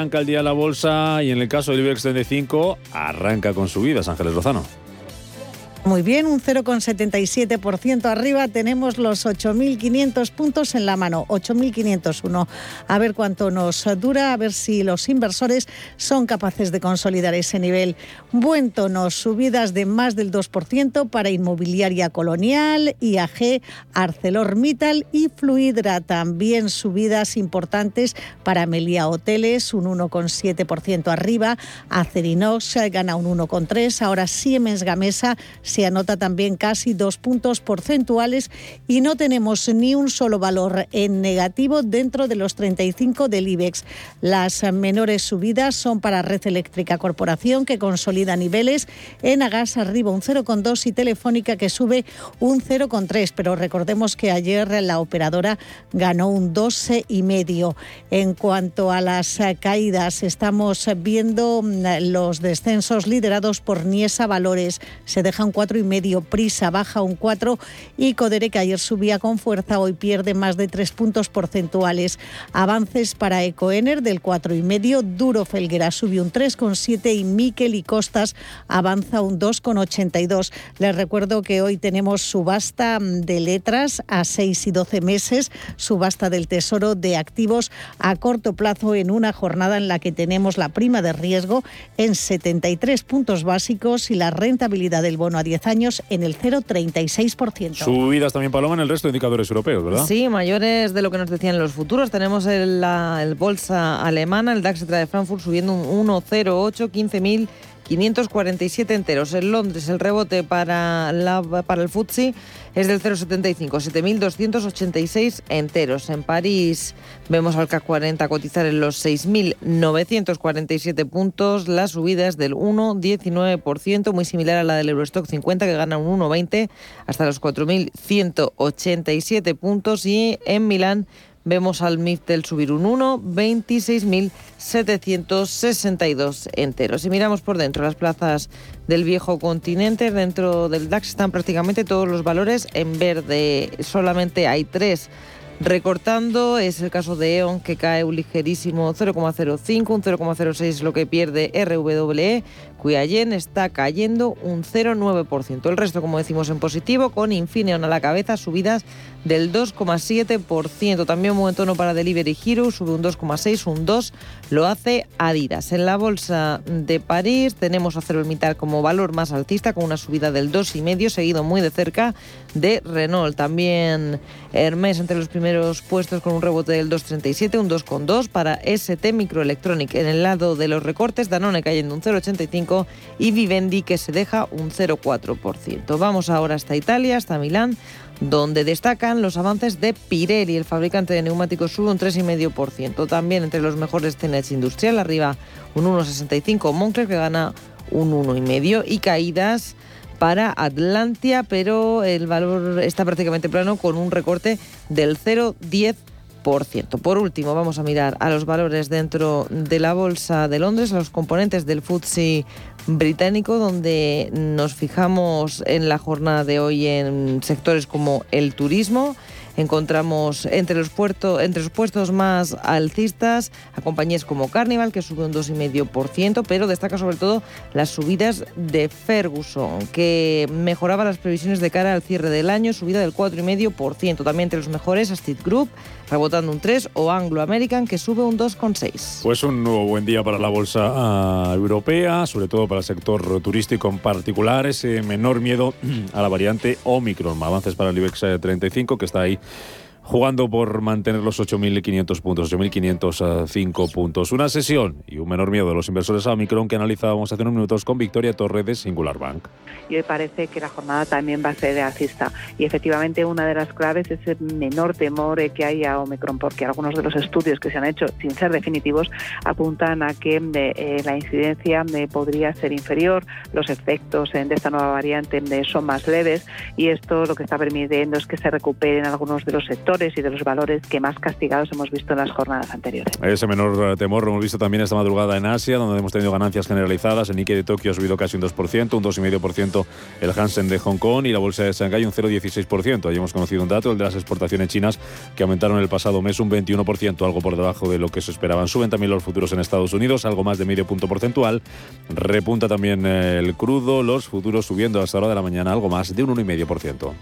Arranca el día la bolsa y en el caso del IBEX 35 arranca con subidas, Ángeles Lozano. Muy bien, un 0,77% arriba. Tenemos los 8.500 puntos en la mano, 8.501. A ver cuánto nos dura, a ver si los inversores son capaces de consolidar ese nivel. Buen tono, subidas de más del 2% para Inmobiliaria Colonial, IAG, ArcelorMittal y Fluidra. También subidas importantes para Melia Hoteles, un 1,7% arriba. Acerinox gana un 1,3%. Ahora Siemens Gamesa anota también casi dos puntos porcentuales y no tenemos ni un solo valor en negativo dentro de los 35 del IBEX. Las menores subidas son para Red Eléctrica Corporación, que consolida niveles, en Agas arriba un 0,2 y Telefónica que sube un 0,3, pero recordemos que ayer la operadora ganó un 12,5. En cuanto a las caídas, estamos viendo los descensos liderados por Niesa Valores. Se dejan cuatro y medio. Prisa baja un 4 y Codere, que ayer subía con fuerza, hoy pierde más de 3 puntos porcentuales. Avances para Ecoener del 4 y medio. Duro Felguera sube un 3,7 y Miquel y Costas avanza un 2,82. Les recuerdo que hoy tenemos subasta de letras a 6 y 12 meses, subasta del Tesoro de activos a corto plazo en una jornada en la que tenemos la prima de riesgo en 73 puntos básicos y la rentabilidad del bono a 10 años en el 0,36%. Subidas también, Paloma, en el resto de indicadores europeos, ¿verdad? Sí, mayores de lo que nos decían los futuros. Tenemos el, la el bolsa alemana, el DAX de Frankfurt subiendo un 1,08, 15.547 enteros. En Londres el rebote para, la, para el FTSE es del 0,75, 7.286 enteros. En París vemos al CAC 40 cotizar en los 6.947 puntos. La subida es del 1,19%, muy similar a la del Eurostock 50 que gana un 1,20 hasta los 4.187 puntos. Y en Milán Vemos al MIFTEL subir un 1, 26.762 enteros. Si miramos por dentro las plazas del viejo continente, dentro del DAX están prácticamente todos los valores en verde. Solamente hay tres recortando. Es el caso de E.ON que cae un ligerísimo 0,05, un 0,06 es lo que pierde RWE, cuya yen está cayendo un 0,9%. El resto, como decimos, en positivo, con Infineon a la cabeza, subidas del 2,7%. También un buen tono para Delivery Hero, sube un 2,6, un 2 lo hace Adidas. En la bolsa de París tenemos a Mittal como valor más alcista, con una subida del 2,5, seguido muy de cerca de Renault. También Hermes entre los primeros puestos con un rebote del 2,37, un 2,2 para ST Microelectronic. En el lado de los recortes, Danone cayendo un 0,85 y Vivendi que se deja un 0,4%. Vamos ahora hasta Italia, hasta Milán donde destacan los avances de Pirelli, el fabricante de neumáticos sube un 3,5%. También entre los mejores CNH Industrial, arriba un 1,65 Moncler que gana un 1,5 y caídas para Atlantia, pero el valor está prácticamente plano con un recorte del 0,10%. Por último, vamos a mirar a los valores dentro de la Bolsa de Londres, los componentes del FTSE británico, donde nos fijamos en la jornada de hoy en sectores como el turismo, encontramos entre los, puertos, entre los puestos más alcistas a compañías como Carnival, que sube un 2,5%, pero destaca sobre todo las subidas de Ferguson, que mejoraba las previsiones de cara al cierre del año, subida del 4,5%. También entre los mejores, Astit Group, rebotando un 3, o Anglo American, que sube un 2,6. Pues un nuevo buen día para la bolsa uh, europea, sobre todo para el sector turístico en particular, ese menor miedo a la variante Omicron. Avances para el IBEX 35, que está ahí jugando por mantener los 8.500 puntos, 8.505 puntos. Una sesión y un menor miedo de los inversores a Omicron que analizábamos hace unos minutos con Victoria Torres de Singular Bank. Y hoy parece que la jornada también va a ser alcista. Y efectivamente una de las claves es el menor temor que hay a Omicron, porque algunos de los estudios que se han hecho, sin ser definitivos, apuntan a que eh, la incidencia podría ser inferior, los efectos de esta nueva variante son más leves y esto lo que está permitiendo es que se recuperen algunos de los sectores y de los valores que más castigados hemos visto en las jornadas anteriores. Ese menor temor lo hemos visto también esta madrugada en Asia, donde hemos tenido ganancias generalizadas. El Nikkei de Tokio ha subido casi un 2%, un 2,5% el Hansen de Hong Kong y la bolsa de Shanghái un 0,16%. Allí hemos conocido un dato, el de las exportaciones chinas, que aumentaron el pasado mes un 21%, algo por debajo de lo que se esperaban. Suben también los futuros en Estados Unidos, algo más de medio punto porcentual. Repunta también el crudo, los futuros subiendo hasta hora de la mañana algo más de un 1,5%.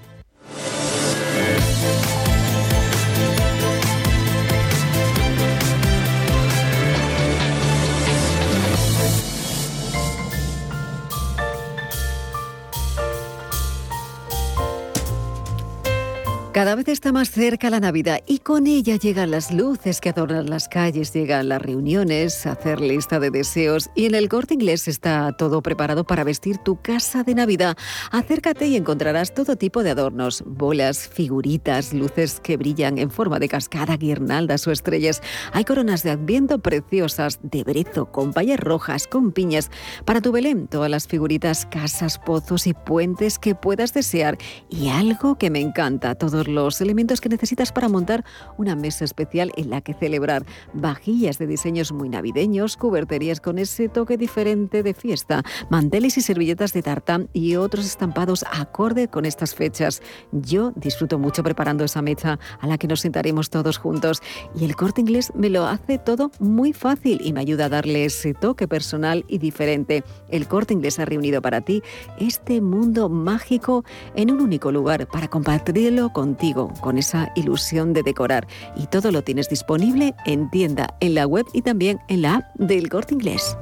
Cada vez está más cerca la Navidad y con ella llegan las luces que adornan las calles, llegan las reuniones, hacer lista de deseos y en el corte inglés está todo preparado para vestir tu casa de Navidad. Acércate y encontrarás todo tipo de adornos, bolas, figuritas, luces que brillan en forma de cascada, guirnaldas o estrellas. Hay coronas de adviento preciosas, de brezo, con payas rojas, con piñas. Para tu Belén, todas las figuritas, casas, pozos y puentes que puedas desear. Y algo que me encanta, todos los elementos que necesitas para montar una mesa especial en la que celebrar. Vajillas de diseños muy navideños, cuberterías con ese toque diferente de fiesta, manteles y servilletas de tartán y otros estampados acorde con estas fechas. Yo disfruto mucho preparando esa mesa a la que nos sentaremos todos juntos y el corte inglés me lo hace todo muy fácil y me ayuda a darle ese toque personal y diferente. El corte inglés ha reunido para ti este mundo mágico en un único lugar para compartirlo con con esa ilusión de decorar. Y todo lo tienes disponible en tienda, en la web y también en la app del Corte Inglés.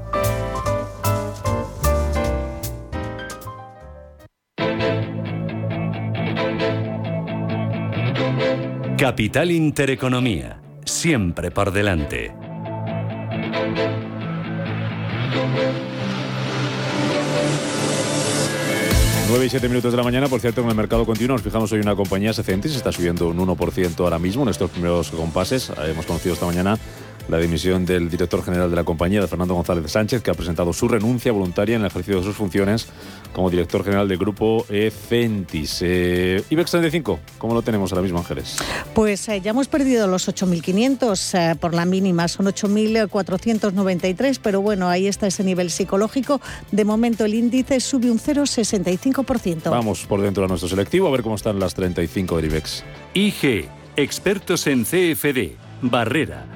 Capital Intereconomía, siempre por delante. 9 y 7 minutos de la mañana, por cierto, en el mercado continuo nos fijamos hoy una compañía, Secentis, está subiendo un 1% ahora mismo en estos primeros compases. Hemos conocido esta mañana la dimisión del director general de la compañía, de Fernando González Sánchez, que ha presentado su renuncia voluntaria en el ejercicio de sus funciones como director general del grupo Ecentis. Eh, IBEX 35, ¿cómo lo tenemos ahora mismo, Ángeles? Pues eh, ya hemos perdido los 8.500 eh, por la mínima, son 8.493, pero bueno, ahí está ese nivel psicológico. De momento el índice sube un 0,65%. Vamos por dentro de nuestro selectivo a ver cómo están las 35 del IBEX. IG, expertos en CFD, Barrera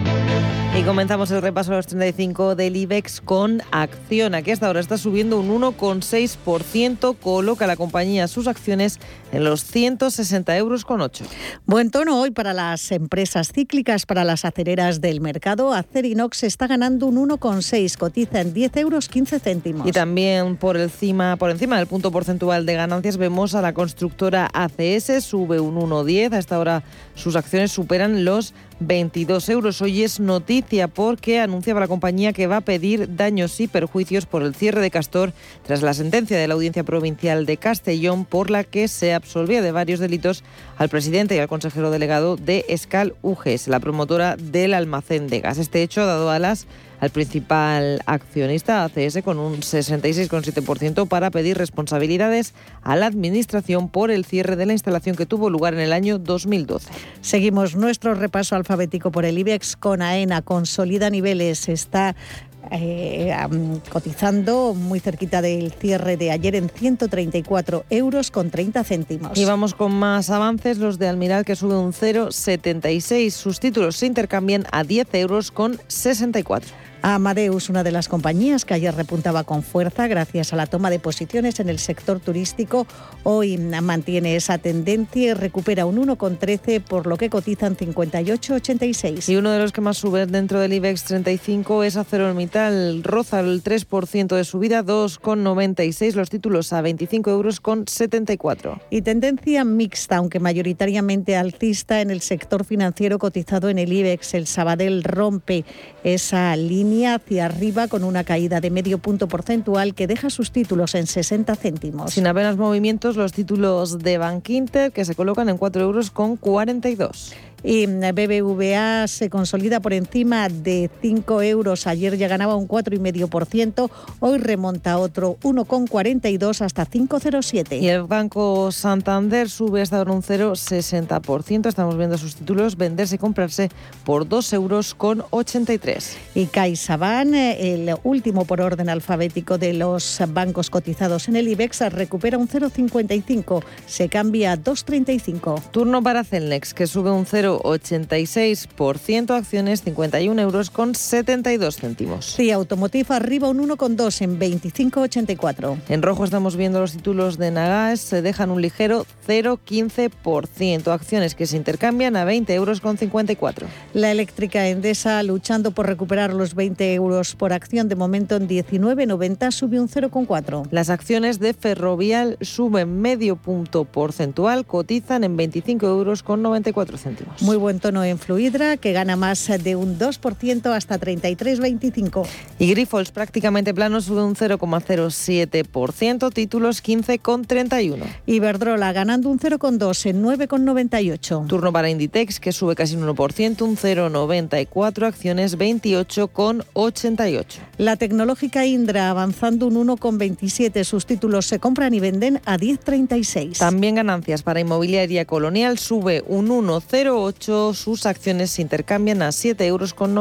Y comenzamos el repaso a los 35 del IBEX con acción. Aquí hasta ahora está subiendo un 1,6%, coloca la compañía sus acciones en los 160 euros con 8. Buen tono hoy para las empresas cíclicas, para las acereras del mercado. Acerinox está ganando un 1,6, cotiza en 10 euros 15 céntimos. Y también por encima, por encima del punto porcentual de ganancias vemos a la constructora ACS, sube un 1,10. Hasta ahora sus acciones superan los 22 euros. Hoy es noticia porque anunciaba la compañía que va a pedir daños y perjuicios por el cierre de Castor tras la sentencia de la Audiencia Provincial de Castellón por la que se absolvía de varios delitos al presidente y al consejero delegado de Escal UGES, la promotora del almacén de gas. Este hecho ha dado alas al principal accionista ACS con un 66,7% para pedir responsabilidades a la Administración por el cierre de la instalación que tuvo lugar en el año 2012. Seguimos nuestro repaso alfabético por el IBEX con AENA, consolida niveles, está eh, cotizando muy cerquita del cierre de ayer en 134 euros con 30 céntimos. Y vamos con más avances, los de Almiral que sube un 0,76. Sus títulos se intercambian a 10 euros con 64. Amadeus, una de las compañías que ayer repuntaba con fuerza gracias a la toma de posiciones en el sector turístico, hoy mantiene esa tendencia y recupera un 1,13 por lo que cotizan 58,86. Y uno de los que más sube dentro del IBEX 35 es ArcelorMittal, roza el 3% de subida, 2,96 los títulos a 25 euros con 74. Y tendencia mixta, aunque mayoritariamente alcista en el sector financiero cotizado en el IBEX. El Sabadell rompe esa línea hacia arriba con una caída de medio punto porcentual que deja sus títulos en 60 céntimos. Sin apenas movimientos, los títulos de Bank Inter que se colocan en 4 euros con 42 y BBVA se consolida por encima de 5 euros. Ayer ya ganaba un 4,5%, hoy remonta otro 1,42 hasta 5,07. Y el Banco Santander sube hasta un 0,60%. Estamos viendo sus títulos venderse y comprarse por 2 euros con 83. Y CaixaBank, el último por orden alfabético de los bancos cotizados en el IBEX, recupera un 0,55, se cambia a 2,35. Turno para Celnex, que sube un 0 0,86%, acciones 51 euros con 72 céntimos. Sí, Automotive arriba un 1,2 en 25,84. En rojo estamos viendo los títulos de Nagas, se dejan un ligero 0,15%, acciones que se intercambian a 20 euros con 54. La eléctrica Endesa luchando por recuperar los 20 euros por acción, de momento en 19,90 sube un 0,4. Las acciones de Ferrovial suben medio punto porcentual, cotizan en 25 euros con 94 céntimos. Muy buen tono en Fluidra, que gana más de un 2% hasta 33,25. Y Grifols prácticamente plano sube un 0,07%, títulos 15,31. Iberdrola ganando un 0,2 en 9,98. Turno para Inditex, que sube casi un 1%, un 0,94, acciones 28,88. La tecnológica Indra avanzando un 1,27, sus títulos se compran y venden a 10,36. También ganancias para Inmobiliaria Colonial, sube un 1,08 sus acciones se intercambian a 7,97 euros con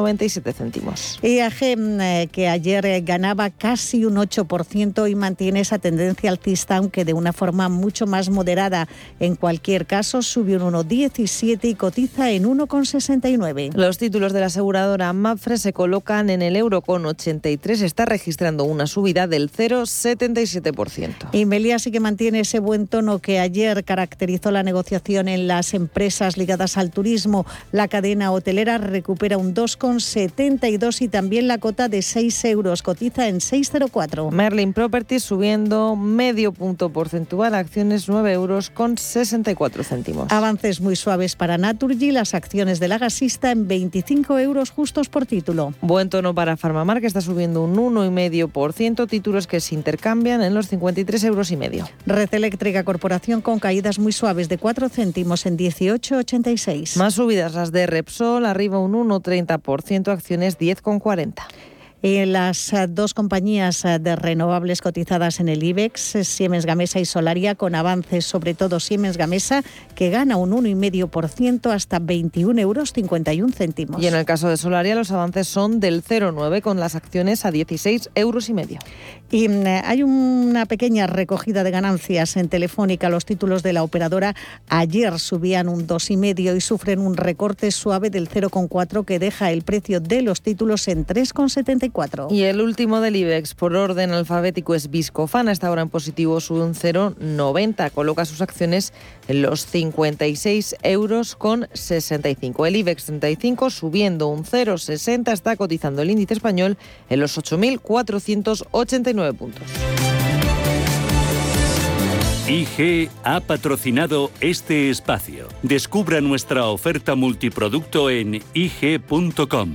céntimos. IAG, mm, eh, que ayer eh, ganaba casi un 8% y mantiene esa tendencia alcista, aunque de una forma mucho más moderada. En cualquier caso, subió un 1,17 y cotiza en 1,69. Los títulos de la aseguradora Mapfre se colocan en el euro con 83, está registrando una subida del 0,77%. Y Melia sí que mantiene ese buen tono que ayer caracterizó la negociación en las empresas ligadas al turismo. La cadena hotelera recupera un 2,72 y también la cota de 6 euros, cotiza en 6,04. Merlin Properties subiendo medio punto porcentual, acciones 9 euros con 64 céntimos. Avances muy suaves para Naturgy, las acciones de la gasista en 25 euros justos por título. Buen tono para Farmamar, que está subiendo un 1,5%, títulos que se intercambian en los 53 euros y medio. Red Eléctrica Corporación con caídas muy suaves de 4 céntimos en 18,86. Más subidas las de Repsol, arriba un 1,30%, acciones 10,40%. En las eh, dos compañías eh, de renovables cotizadas en el IBEX, eh, Siemens Gamesa y Solaria, con avances, sobre todo Siemens Gamesa, que gana un 1,5% hasta 21 euros 51 céntimos. Y en el caso de Solaria, los avances son del 0,9 con las acciones a 16 euros y medio. Y mm, hay una pequeña recogida de ganancias en Telefónica. Los títulos de la operadora ayer subían un 2,5 y sufren un recorte suave del 0,4 que deja el precio de los títulos en 3,74. Y el último del IBEX por orden alfabético es Viscofan, está ahora en positivo, sube un 0,90, coloca sus acciones en los 56 euros con 65. El IBEX 35 subiendo un 0,60, está cotizando el índice español en los 8.489 puntos. IG ha patrocinado este espacio. Descubra nuestra oferta multiproducto en ig.com.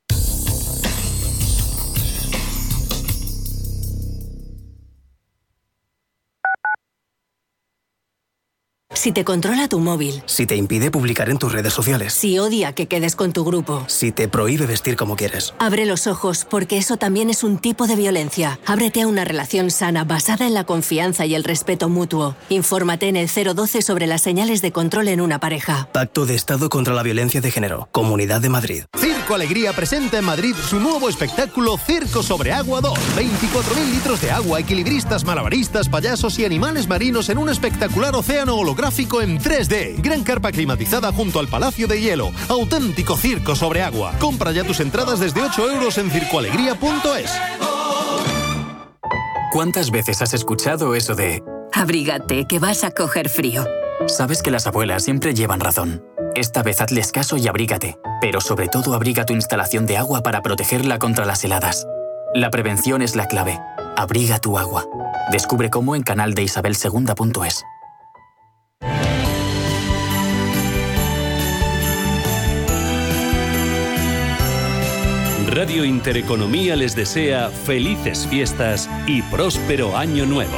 Si te controla tu móvil. Si te impide publicar en tus redes sociales. Si odia que quedes con tu grupo. Si te prohíbe vestir como quieres. Abre los ojos, porque eso también es un tipo de violencia. Ábrete a una relación sana basada en la confianza y el respeto mutuo. Infórmate en el 012 sobre las señales de control en una pareja. Pacto de Estado contra la Violencia de Género. Comunidad de Madrid. Circo Alegría presenta en Madrid su nuevo espectáculo Circo sobre Agua 2. 24.000 litros de agua, equilibristas, malabaristas, payasos y animales marinos en un espectacular océano holográfico en 3D. Gran carpa climatizada junto al Palacio de Hielo. Auténtico circo sobre agua. Compra ya tus entradas desde 8 euros en circoalegría.es. ¿Cuántas veces has escuchado eso de... Abrígate, que vas a coger frío? Sabes que las abuelas siempre llevan razón. Esta vez hazles caso y abrígate, pero sobre todo abriga tu instalación de agua para protegerla contra las heladas. La prevención es la clave. Abriga tu agua. Descubre cómo en canal de isabelsegunda.es. Radio Intereconomía les desea felices fiestas y próspero año nuevo.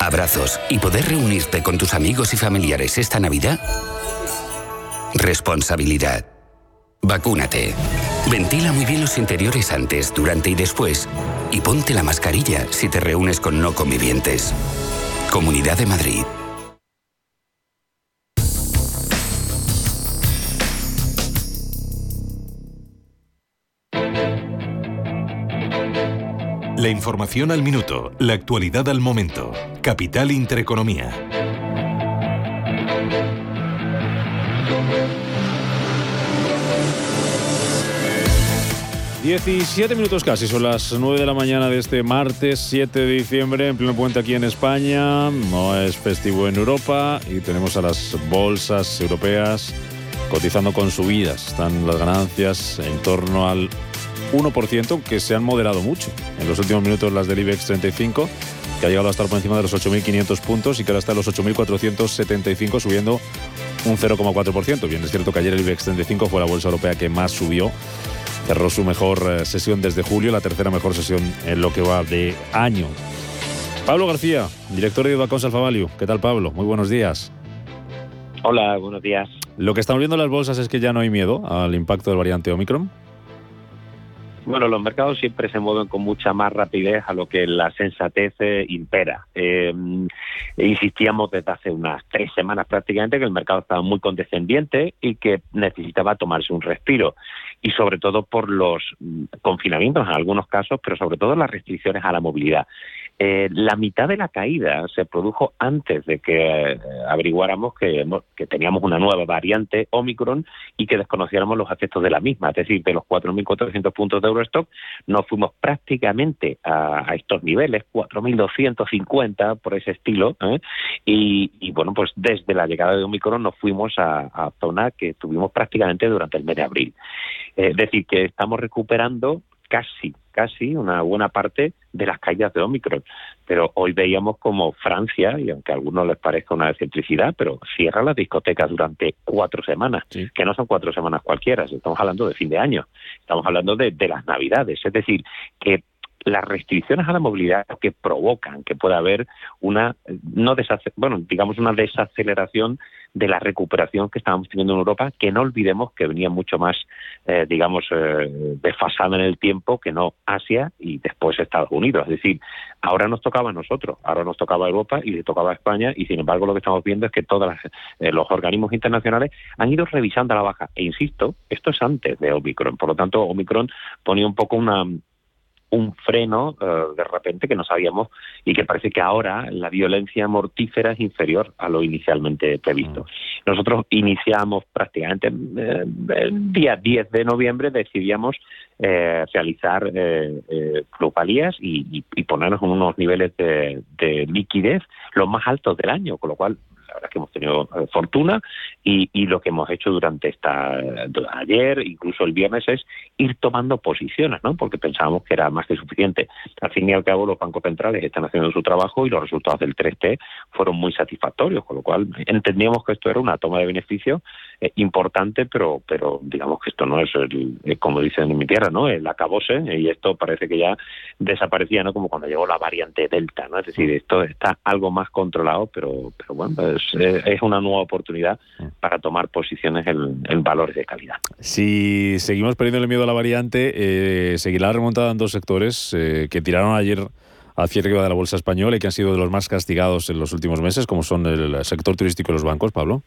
abrazos y poder reunirte con tus amigos y familiares esta Navidad? Responsabilidad. Vacúnate. Ventila muy bien los interiores antes, durante y después. Y ponte la mascarilla si te reúnes con no convivientes. Comunidad de Madrid. La información al minuto, la actualidad al momento. Capital Intereconomía. Diecisiete minutos casi, son las 9 de la mañana de este martes 7 de diciembre, en pleno puente aquí en España. No es festivo en Europa y tenemos a las bolsas europeas cotizando con subidas. Están las ganancias en torno al 1%, que se han moderado mucho. En los últimos minutos las del IBEX 35, que ha llegado a estar por encima de los 8.500 puntos y que ahora está en los 8.475, subiendo un 0,4%. Bien, es cierto que ayer el IBEX 35 fue la bolsa europea que más subió. Cerró su mejor eh, sesión desde julio, la tercera mejor sesión en lo que va de año. Pablo García, director de Ibacons Alfa Value. ¿Qué tal, Pablo? Muy buenos días. Hola, buenos días. Lo que estamos viendo en las bolsas es que ya no hay miedo al impacto del variante Omicron. Bueno, los mercados siempre se mueven con mucha más rapidez a lo que la sensatez eh, impera. Eh, insistíamos desde hace unas tres semanas prácticamente que el mercado estaba muy condescendiente y que necesitaba tomarse un respiro. Y sobre todo por los mm, confinamientos en algunos casos, pero sobre todo las restricciones a la movilidad. Eh, la mitad de la caída se produjo antes de que eh, averiguáramos que, que, teníamos una nueva variante Omicron y que desconociéramos los efectos de la misma. Es decir, de los 4.400 puntos de Eurostock nos fuimos prácticamente a, estos niveles, 4.250 por ese estilo. ¿eh? Y, bueno, pues desde la llegada de Omicron nos fuimos a, a zona que tuvimos prácticamente durante el mes de abril. Es decir, que estamos recuperando casi, casi una buena parte de las caídas de Omicron. Pero hoy veíamos como Francia, y aunque a algunos les parezca una excentricidad, pero cierra las discotecas durante cuatro semanas, que no son cuatro semanas cualquiera, estamos hablando de fin de año, estamos hablando de, de las Navidades. Es decir, que las restricciones a la movilidad que provocan que pueda haber una no bueno digamos una desaceleración de la recuperación que estábamos teniendo en Europa, que no olvidemos que venía mucho más, eh, digamos, eh, desfasada en el tiempo que no Asia y después Estados Unidos. Es decir, ahora nos tocaba a nosotros, ahora nos tocaba a Europa y le tocaba a España y sin embargo lo que estamos viendo es que todos eh, los organismos internacionales han ido revisando a la baja. E insisto, esto es antes de Omicron, por lo tanto Omicron ponía un poco una un freno eh, de repente que no sabíamos y que parece que ahora la violencia mortífera es inferior a lo inicialmente previsto. Mm. Nosotros iniciamos prácticamente eh, el día 10 de noviembre, decidíamos eh, realizar eh, eh y, ponernos en unos niveles de, de liquidez los más altos del año, con lo cual la verdad es que hemos tenido eh, fortuna y, lo que hemos hecho durante esta ayer, incluso el viernes, es ir tomando posiciones, ¿no? Porque pensábamos que era más que suficiente. Al fin y al cabo, los bancos centrales están haciendo su trabajo y los resultados del 3T fueron muy satisfactorios, con lo cual entendíamos que esto era una toma de beneficio eh, importante, pero pero digamos que esto no es, el, eh, como dicen en mi tierra, ¿no? El acabose y esto parece que ya desaparecía, ¿no? Como cuando llegó la variante Delta, ¿no? Es decir, esto está algo más controlado, pero, pero bueno, pues eh, es, una nueva oportunidad para tomar posiciones en, valores de calidad. Si seguimos perdiendo el miedo a la variante, eh, seguirá remontada en dos sectores eh, que tiraron ayer al cierre de la bolsa española y que han sido de los más castigados en los últimos meses, como son el sector turístico y los bancos, Pablo.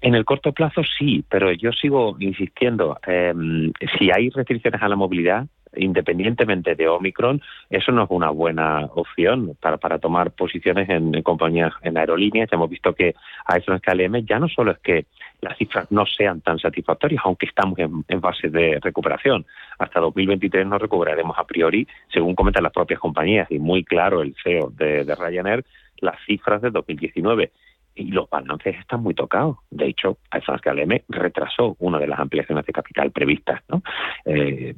En el corto plazo sí, pero yo sigo insistiendo, em, si hay restricciones a la movilidad, independientemente de Omicron, eso no es una buena opción para, para tomar posiciones en, compañías, en aerolíneas. Ya hemos visto que a eso en KLM ya no solo es que las cifras no sean tan satisfactorias, aunque estamos en, fase de recuperación. Hasta 2023 nos recuperaremos a priori, según comentan las propias compañías, y muy claro el CEO de Ryanair, las cifras de 2019 y los balances están muy tocados. De hecho, que KLM retrasó una de las ampliaciones de capital previstas. ¿no? Eh,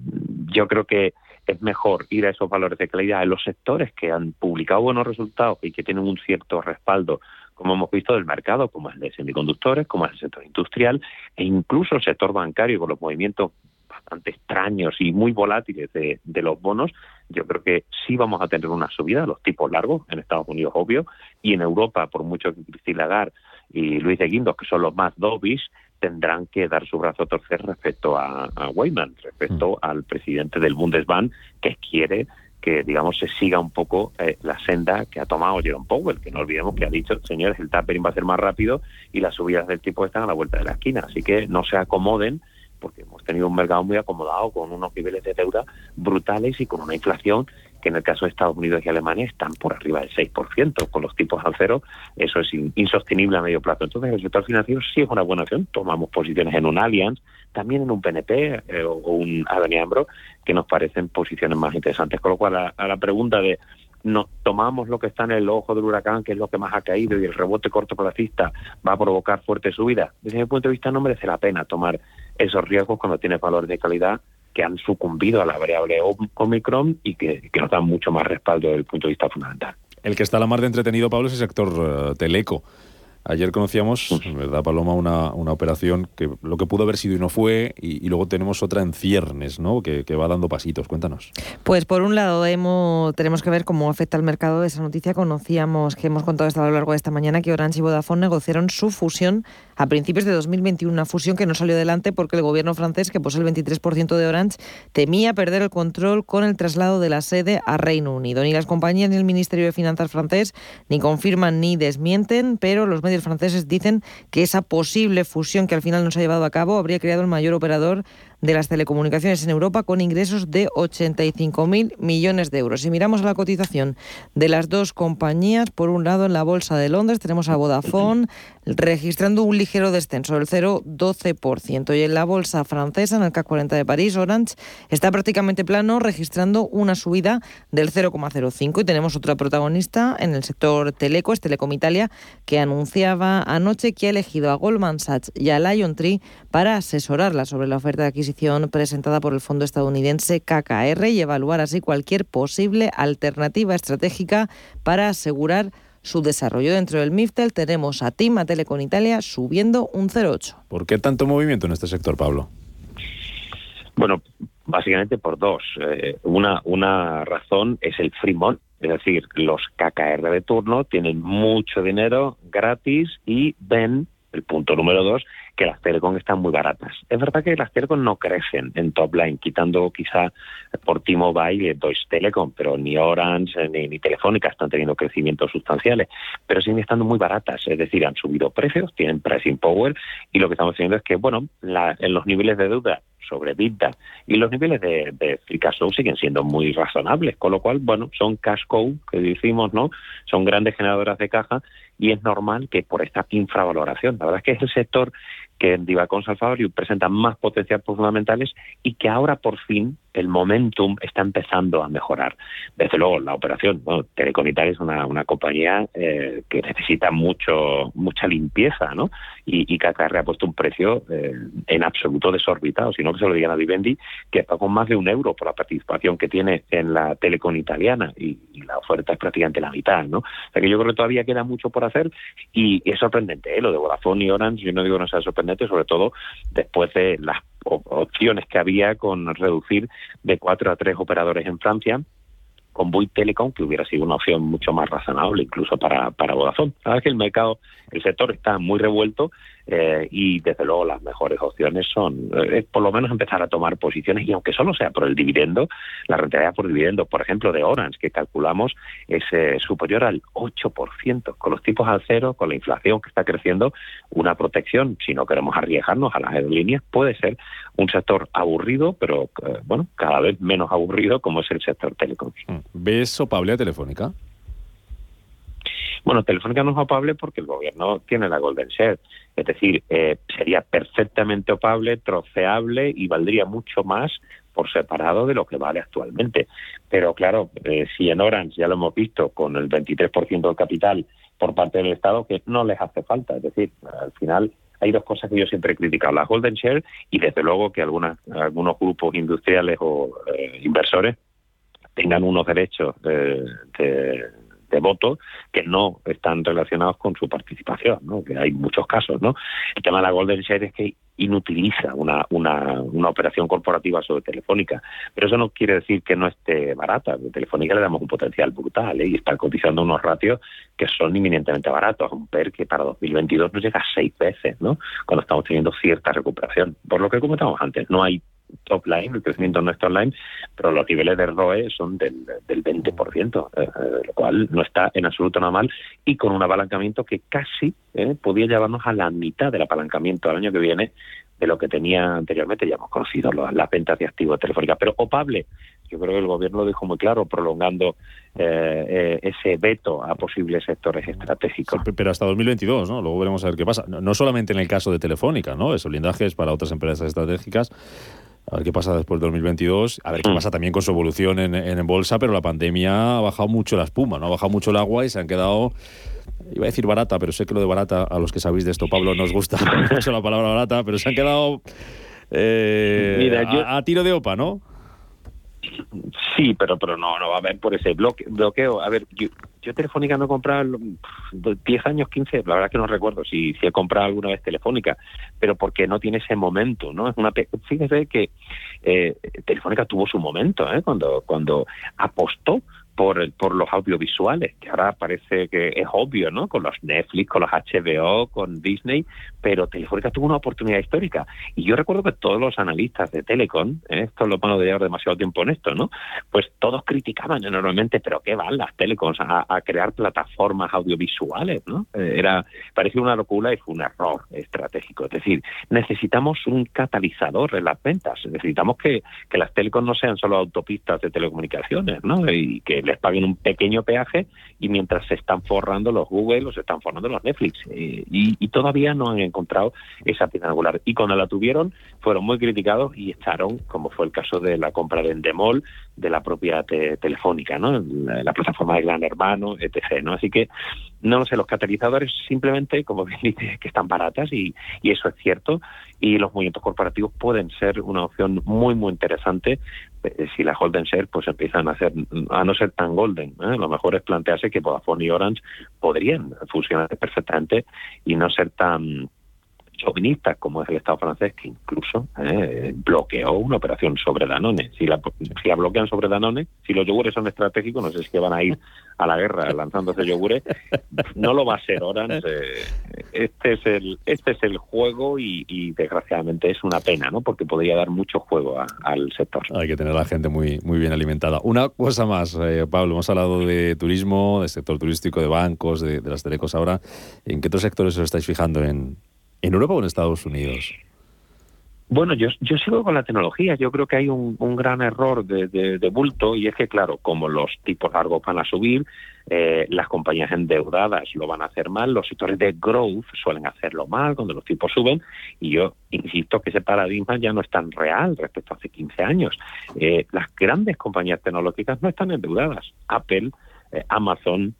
yo creo que es mejor ir a esos valores de calidad en los sectores que han publicado buenos resultados y que tienen un cierto respaldo, como hemos visto del mercado, como el de semiconductores, como el sector industrial e incluso el sector bancario con los movimientos bastante extraños y muy volátiles de, los bonos, yo creo que sí vamos a tener una subida de los tipos largos en Estados Unidos, obvio, y en Europa, por mucho que Cristina Lagarde y Luis de Guindos, que son los más dovish, tendrán que dar su brazo a torcer respecto a, a Weyman, respecto mm. al presidente del Bundesbank, que quiere que digamos se siga un poco eh, la senda que ha tomado Jerome Powell, que no olvidemos que ha dicho, señores, el tapering va a ser más rápido y las subidas del tipo están a la vuelta de la esquina, así que no se acomoden porque hemos tenido un mercado muy acomodado con unos niveles de deuda brutales y con una inflación que en el caso de Estados Unidos y Alemania están por arriba del 6%, con los tipos al cero, eso es insostenible a medio plazo. Entonces, el sector financiero sí es una buena opción. Tomamos posiciones en un Allianz, también en un PNP eh, o un Avenida Ambro, que nos parecen posiciones más interesantes. Con lo cual, a, la pregunta de nos tomamos lo que está en el ojo del huracán, que es lo que más ha caído, y el rebote cortoplacista va a provocar fuerte subida. Desde mi punto de vista, no merece la pena tomar esos riesgos cuando tiene valores de calidad que han sucumbido a la variable Omicron y que, nos dan mucho más respaldo desde el punto de vista fundamental. El que está a la mar de entretenido, Pablo, es el sector eh, teleco. Ayer conocíamos, ¿verdad, Paloma? Una, una, operación que lo que pudo haber sido y no fue, y, luego tenemos otra en ciernes, ¿no? Que, va dando pasitos. Cuéntanos. Pues por un lado hemos, tenemos que ver cómo afecta al mercado esa noticia. Conocíamos que hemos contado esto a lo largo de esta mañana que Orange y Vodafone negociaron su fusión a principios de 2021, una fusión que no salió adelante porque el gobierno francés, que posee el 23% de Orange, temía perder el control con el traslado de la sede a Reino Unido. Ni las compañías ni el Ministerio de Finanzas francés ni confirman ni desmienten, pero los medios franceses dicen que esa posible fusión que al final no se ha llevado a cabo habría creado el mayor operador de las telecomunicaciones en Europa con ingresos de 85.000 millones de euros. Si miramos la cotización de las dos compañías, por un lado en la Bolsa de Londres tenemos a Vodafone registrando un ligero descenso del 0,12% y en la Bolsa francesa, en el CAC 40 de París, Orange está prácticamente plano registrando una subida del 0,05 y tenemos otra protagonista en el sector teleco, es Telecom Italia, que anunciaba anoche que ha elegido a Goldman Sachs y a Lion Tree para asesorarla sobre la oferta de adquisición presentada por el fondo estadounidense KKR y evaluar así cualquier posible alternativa estratégica para asegurar su desarrollo. Dentro del MIFTEL tenemos a TIM, a Telecom Italia, subiendo un 0,8. ¿Por qué tanto movimiento en este sector, Pablo? Bueno, básicamente por dos. Eh, una, una razón es el free money, es decir, los KKR de turno tienen mucho dinero gratis y ven, el punto número dos, que las telecom están muy baratas. Es verdad que las telecom no crecen en top line, quitando quizá por T-Mobile y Deutsche Telekom, pero ni Orange ni, ni Telefónica están teniendo crecimientos sustanciales, pero siguen estando muy baratas, es decir, han subido precios, tienen pricing power y lo que estamos viendo es que, bueno, en los niveles de deuda sobre EBITDA y los niveles de, de free cash flow siguen siendo muy razonables, con lo cual, bueno, son cash cow, que decimos, ¿no? Son grandes generadoras de caja y es normal que por esta infravaloración, la verdad es que es el sector que en Divacon Salfabrio presenta más potencial fundamentales y que ahora por fin el momentum está empezando a mejorar. Desde luego, la operación, bueno, Telecom Italia es una, una compañía eh, que necesita mucho mucha limpieza, ¿no? Y, y que ha puesto un precio eh, en absoluto desorbitado, sino que se lo digan a Vivendi, que pagó más de un euro por la participación que tiene en la Telecom italiana y, la oferta es prácticamente la mitad, ¿no? O sea que yo creo que todavía queda mucho por hacer y, es sorprendente, ¿eh? Lo de Vodafone y Orange, yo no digo no sea sorprendente, sobre todo después de las opciones que había con reducir de cuatro a tres operadores en Francia con Bouygues Telecom, que hubiera sido una opción mucho más razonable incluso para, para Vodafone. La verdad es que el mercado, el sector está muy revuelto eh, y desde luego las mejores opciones son eh, por lo menos empezar a tomar posiciones y aunque solo sea por el dividendo, la rentabilidad por dividendo, por ejemplo, de Orange, que calculamos es eh, superior al 8%, con los tipos al cero, con la inflación que está creciendo, una protección, si no queremos arriesgarnos a las aerolíneas, puede ser un sector aburrido, pero bueno, cada vez menos aburrido como es el sector telecom. ¿Ves sopable a Telefónica? Bueno, Telefónica no es opable porque el gobierno tiene la Golden Share. Es decir, eh, sería perfectamente opable, troceable y valdría mucho más por separado de lo que vale actualmente. Pero claro, eh, si en Orange ya lo hemos visto con el 23% del capital por parte del Estado, que no les hace falta. Es decir, al final hay dos cosas que yo siempre he criticado, la Golden Share y desde luego que algunas, algunos grupos industriales o eh, inversores tengan unos derechos de, de de voto que no están relacionados con su participación, ¿no? que hay muchos casos. ¿no? El tema de la Golden Share es que inutiliza una, una, una operación corporativa sobre Telefónica, pero eso no quiere decir que no esté barata. De Telefónica le damos un potencial brutal ¿eh? y está cotizando unos ratios que son inminentemente baratos, un PER que para 2022 nos llega seis veces, ¿no? cuando estamos teniendo cierta recuperación. Por lo que comentamos antes, no hay top line, el crecimiento no está online, pero los niveles de ROE son del, del 20%, eh, eh, lo cual no está en absoluto normal y con un apalancamiento que casi eh, podía llevarnos a la mitad del apalancamiento al año que viene de lo que tenía anteriormente, ya hemos conocido las, ventas de activos telefónicas, pero opable, yo creo que el gobierno lo dijo muy claro, prolongando ese veto a posibles sectores estratégicos. pero hasta 2022, ¿no? Luego veremos a ver qué pasa. No, solamente en el caso de Telefónica, ¿no? Esos blindajes para otras empresas estratégicas, a ver qué pasa después de 2022, a ver qué mm. pasa también con su evolución en, en, bolsa, pero la pandemia ha bajado mucho la espuma, ¿no? Ha bajado mucho el agua y se han quedado, iba a decir barata, pero sé que lo de barata, a los que sabéis de esto, Pablo, nos gusta mucho la palabra barata, pero se han quedado eh, a, a tiro de opa, ¿no? Sí, pero pero no, no va a haber por ese bloqueo. A ver, yo, yo Telefónica no he comprado 10 años, 15, la verdad que no recuerdo si, si he comprado alguna vez Telefónica, pero porque no tiene ese momento, ¿no? Es una fíjese que eh, Telefónica tuvo su momento, ¿eh? Cuando cuando apostó por, los audiovisuales, que ahora parece que es obvio, ¿no? Con los Netflix, con los HBO, con Disney, pero Telefónica tuvo una oportunidad histórica. Y yo recuerdo que todos los analistas de Telecom, ¿eh? esto es lo malo de llevar demasiado tiempo en esto, ¿no? Pues todos criticaban enormemente, pero ¿qué van las telecoms a, a crear plataformas audiovisuales, ¿no? Eh, era, parecía una locura y fue un error estratégico. Es decir, necesitamos un catalizador en las ventas, necesitamos que, que las telecoms no sean solo autopistas de telecomunicaciones, ¿no? Y que les paguen un pequeño peaje y mientras se están forrando los Google o se están forrando los Netflix. Eh, y, y, todavía no han encontrado esa pieza angular. Y cuando la tuvieron, fueron muy criticados y echaron, como fue el caso de la compra de Endemol, de la propia telefónica, ¿no? La, la, plataforma de Gran Hermano, etc. ¿no? Así que, no lo sé, los catalizadores simplemente, como bien dice, que están baratas y, y eso es cierto. Y los movimientos corporativos pueden ser una opción muy, muy interesante eh, si las golden share pues empiezan a ser a no ser tan golden ¿eh? lo mejor es plantearse que Vodafone y Orange podrían funcionar perfectamente y no ser tan chauvinistas como es el Estado francés, que incluso eh, bloqueó una operación sobre Danone. Si la, si la bloquean sobre Danone, si los yogures son estratégicos, no sé si que van a ir a la guerra lanzándose yogures, no lo va a ser Orange. Eh, este es el este es el juego y, y, desgraciadamente es una pena, ¿no? Porque podría dar mucho juego a, al sector. Hay que tener a la gente muy, muy bien alimentada. Una cosa más, eh, Pablo, hemos hablado de turismo, del sector turístico, de bancos, de, de las telecos ahora. ¿En qué otros sectores os estáis fijando en, ¿En Europa o en Estados Unidos? Bueno, yo, sigo con la tecnología. Yo creo que hay un, gran error de, de, bulto y es que, claro, como los tipos largos van a subir, eh, las compañías endeudadas lo van a hacer mal, los sectores de growth suelen hacerlo mal cuando los tipos suben y yo insisto que ese paradigma ya no es tan real respecto a hace 15 años. Eh, las grandes compañías tecnológicas no están endeudadas. Apple, eh, Amazon,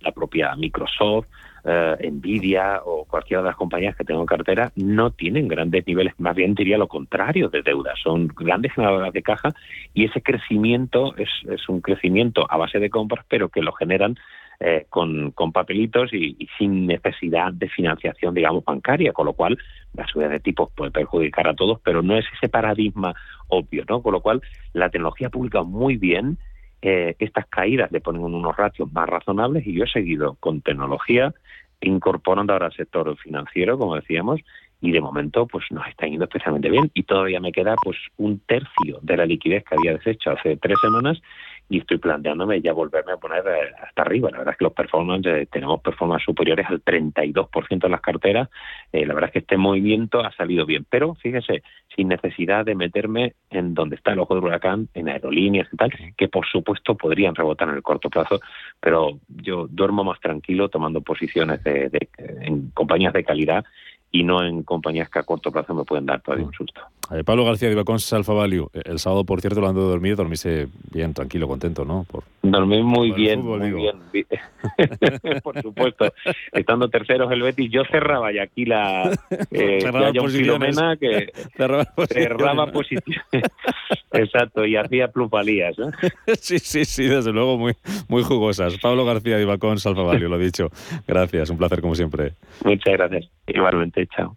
la propia Microsoft, eh, Nvidia o cualquiera de las compañías que tengo en cartera no tienen grandes niveles, más bien diría lo contrario de deuda, son grandes generadoras de caja y ese crecimiento es, es un crecimiento a base de compras, pero que lo generan eh, con, papelitos y, y, sin necesidad de financiación, digamos, bancaria, con lo cual la subida de tipos puede perjudicar a todos, pero no es ese paradigma obvio, ¿no? Con lo cual la tecnología pública muy bien, eh, estas caídas le ponen unos ratios más razonables y yo he seguido con tecnología incorporando ahora el sector financiero, como decíamos, y de momento pues nos está yendo especialmente bien. Y todavía me queda pues un tercio de la liquidez que había deshecho hace tres semanas y estoy planteándome ya volverme a poner eh, hasta arriba. La verdad es que los performances, tenemos performances superiores al 32% en las carteras. Eh, la verdad es que este movimiento ha salido bien, pero fíjese, sin necesidad de meterme en donde está el ojo del huracán, en aerolíneas y tal, que por supuesto podrían rebotar en el corto plazo, pero yo duermo más tranquilo tomando posiciones de, en compañías de calidad y no en compañías que a corto plazo me pueden dar todavía un susto. Eh, Pablo García de Ibacons Alfa Value. Eh, el sábado, por cierto, hablando de dormir, dormirse bien, tranquilo, contento, ¿no? Por, Dormí muy bien, muy bien. por supuesto. Estando terceros el Betis, yo cerraba y aquí la eh, cerraba Filomena que cerraba, posiciones. Exacto, y hacía plusvalías. sí, sí, sí, desde luego muy, muy jugosas. Pablo García de Ibacons Alfa Value, lo dicho. Gracias, un placer como siempre. Muchas gracias. Igualmente, chao.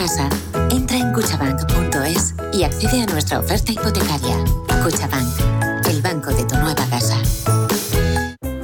entra en cuchabank.es y accede a nuestra oferta hipotecaria. Cuchabank, el banco de tu nueva casa.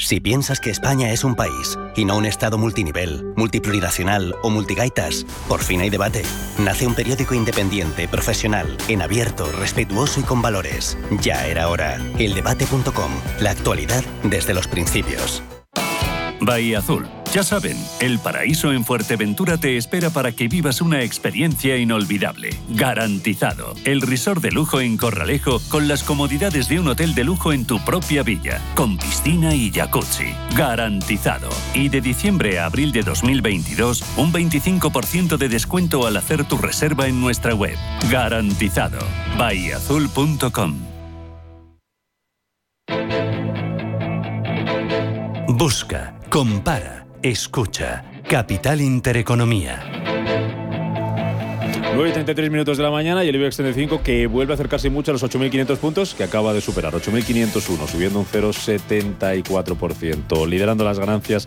Si piensas que España es un país y no un Estado multinivel, multiplurinacional o multigaitas, por fin hay debate. Nace un periódico independiente, profesional, en abierto, respetuoso y con valores. Ya era hora. Eldebate.com. La actualidad desde los principios. Bahía Azul. Ya saben, el paraíso en Fuerteventura te espera para que vivas una experiencia inolvidable. Garantizado. El resort de lujo en Corralejo con las comodidades de un hotel de lujo en tu propia villa, con piscina y jacuzzi. Garantizado. Y de diciembre a abril de 2022, un 25% de descuento al hacer tu reserva en nuestra web. Garantizado. bahiazul.com Busca Compara, escucha. Capital Intereconomía. 9 y 33 minutos de la mañana y el IBEX 35 que vuelve a acercarse mucho a los 8.500 puntos que acaba de superar. 8.501, subiendo un 0,74%. Liderando las ganancias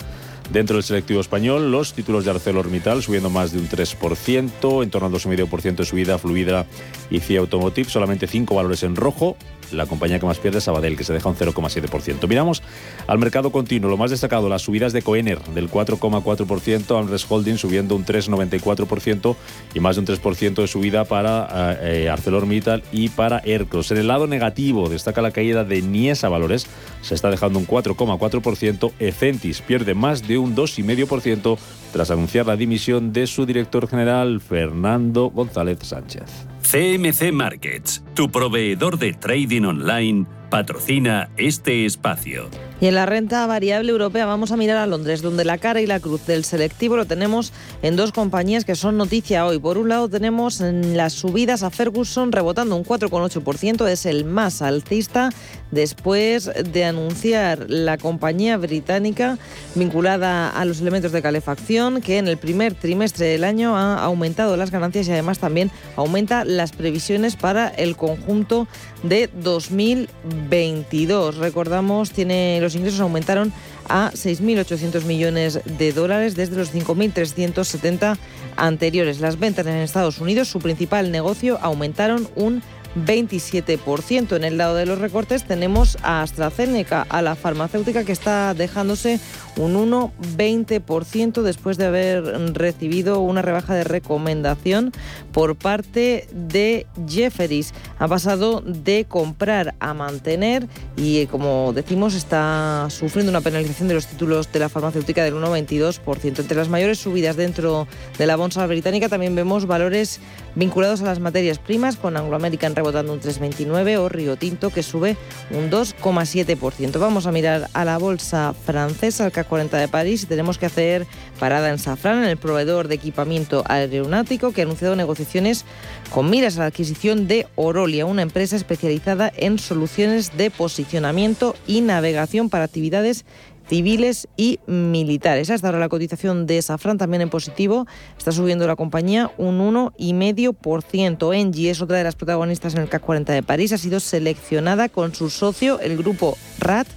dentro del selectivo español, los títulos de ArcelorMittal subiendo más de un 3%, en torno al 2,5% de subida, Fluida y CIA Automotive, solamente 5 valores en rojo, la compañía que más pierde es Sabadell, que se deja un 0,7%. Miramos al mercado continuo. Lo más destacado, las subidas de Coener del 4,4%, Amres Holding subiendo un 3,94% y más de un 3% de subida para eh, ArcelorMittal y para Aircross. En el lado negativo destaca la caída de Niesa Valores, se está dejando un 4,4%. Ecentis pierde más de un 2,5% tras anunciar la dimisión de su director general, Fernando González Sánchez. CMC Markets, tu proveedor de trading online, patrocina este espacio. Y en la renta variable europea vamos a mirar a Londres, donde la cara y la cruz del selectivo lo tenemos en dos compañías que son noticia hoy. Por un lado tenemos en las subidas a Ferguson rebotando un 4,8%, es el más alcista después de anunciar la compañía británica vinculada a los elementos de calefacción que en el primer trimestre del año ha aumentado las ganancias y además también aumenta las previsiones para el conjunto de 2022. Recordamos, tiene los ingresos aumentaron a 6.800 millones de dólares desde los 5.370 anteriores. Las ventas en Estados Unidos, su principal negocio, aumentaron un 27%. En el lado de los recortes tenemos a AstraZeneca, a la farmacéutica que está dejándose un 1,20% después de haber recibido una rebaja de recomendación por parte de Jefferies. Ha pasado de comprar a mantener y, como decimos, está sufriendo una penalización de los títulos de la farmacéutica del 1,22%. Entre las mayores subidas dentro de la bolsa británica también vemos valores vinculados a las materias primas, con Anglo American rebotando un 3,29 o Río Tinto que sube un 2,7%. Vamos a mirar a la bolsa francesa, 40 de París y tenemos que hacer parada en Safran, en el proveedor de equipamiento aeronáutico que ha anunciado negociaciones con miras a la adquisición de Orolia, una empresa especializada en soluciones de posicionamiento y navegación para actividades civiles y militares. Hasta ahora la cotización de Safran también en positivo. Está subiendo la compañía un 1,5%. Engie es otra de las protagonistas en el CAC 40 de París. Ha sido seleccionada con su socio, el grupo RAT,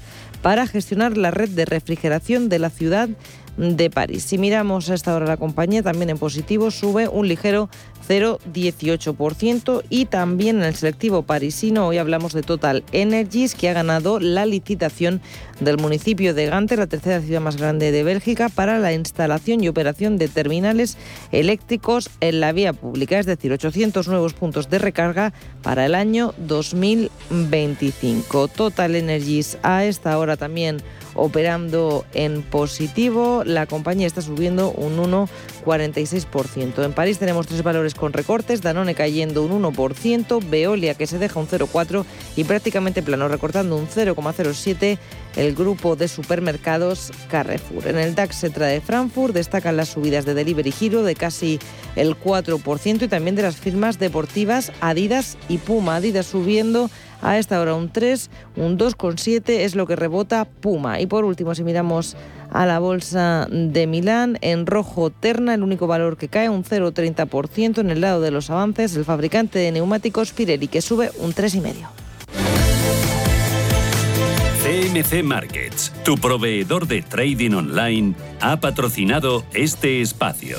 para gestionar la red de refrigeración de la ciudad de París. Si miramos a esta hora la compañía, también en positivo sube un ligero 0,18% y también en el selectivo parisino hoy hablamos de Total Energies que ha ganado la licitación del municipio de Gante, la tercera ciudad más grande de Bélgica, para la instalación y operación de terminales eléctricos en la vía pública, es decir, 800 nuevos puntos de recarga para el año 2025. Total Energies a esta hora también operando en positivo. La compañía está subiendo un 1,46%. En París tenemos tres valores con recortes, Danone cayendo un 1%, Veolia que se deja un 0,4% y prácticamente plano, recortando un 0,07% el grupo de supermercados Carrefour. En el DAX Cetra de Frankfurt destacan las subidas de Delivery Hero de casi el 4% y también de las firmas deportivas Adidas y Puma. Adidas subiendo a esta hora un 3, un 2,7 es lo que rebota Puma. Y por último, si miramos a la bolsa de Milán, en rojo Terna, el único valor que cae un 0,30% en el lado de los avances, el fabricante de neumáticos Pirelli, que sube un 3,5%. CMC Markets, tu proveedor de trading online, ha patrocinado este espacio.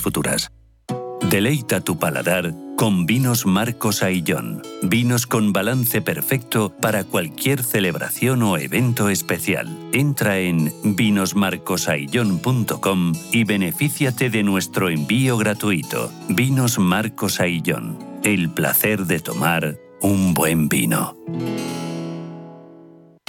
futuras. Deleita tu paladar con vinos Marcos Aillón. Vinos con balance perfecto para cualquier celebración o evento especial. Entra en vinosmarcosaillón.com y benefíciate de nuestro envío gratuito. Vinos Marcos Aillón. El placer de tomar un buen vino.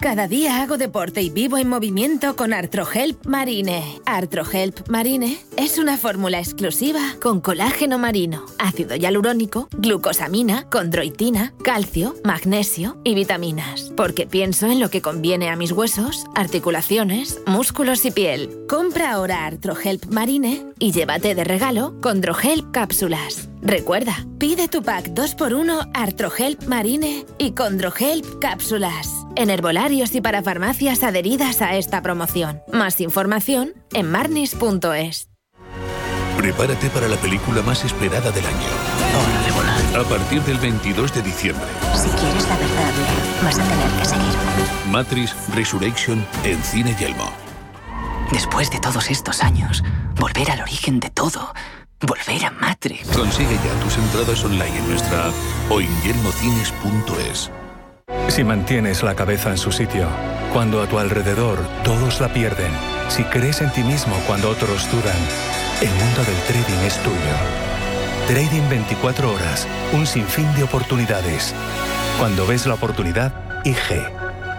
Cada día hago deporte y vivo en movimiento con Artrohelp Marine. Artrohelp Marine es una fórmula exclusiva con colágeno marino, ácido hialurónico, glucosamina, condroitina, calcio, magnesio y vitaminas. Porque pienso en lo que conviene a mis huesos, articulaciones, músculos y piel. Compra ahora Artrohelp Marine y llévate de regalo Condrohelp cápsulas. Recuerda, pide tu pack 2x1 Artrohelp Marine y Condrohelp cápsulas. En herbolarios y para farmacias adheridas a esta promoción. Más información en marnis.es. Prepárate para la película más esperada del año. A partir del 22 de diciembre. Si quieres la verdad, vas a tener que seguir. Matrix Resurrection en Cine Yelmo. Después de todos estos años, volver al origen de todo. Volver a Matrix. Consigue ya tus entradas online en nuestra app o. Si mantienes la cabeza en su sitio, cuando a tu alrededor todos la pierden, si crees en ti mismo cuando otros dudan, el mundo del trading es tuyo. Trading 24 horas, un sinfín de oportunidades. Cuando ves la oportunidad, IG.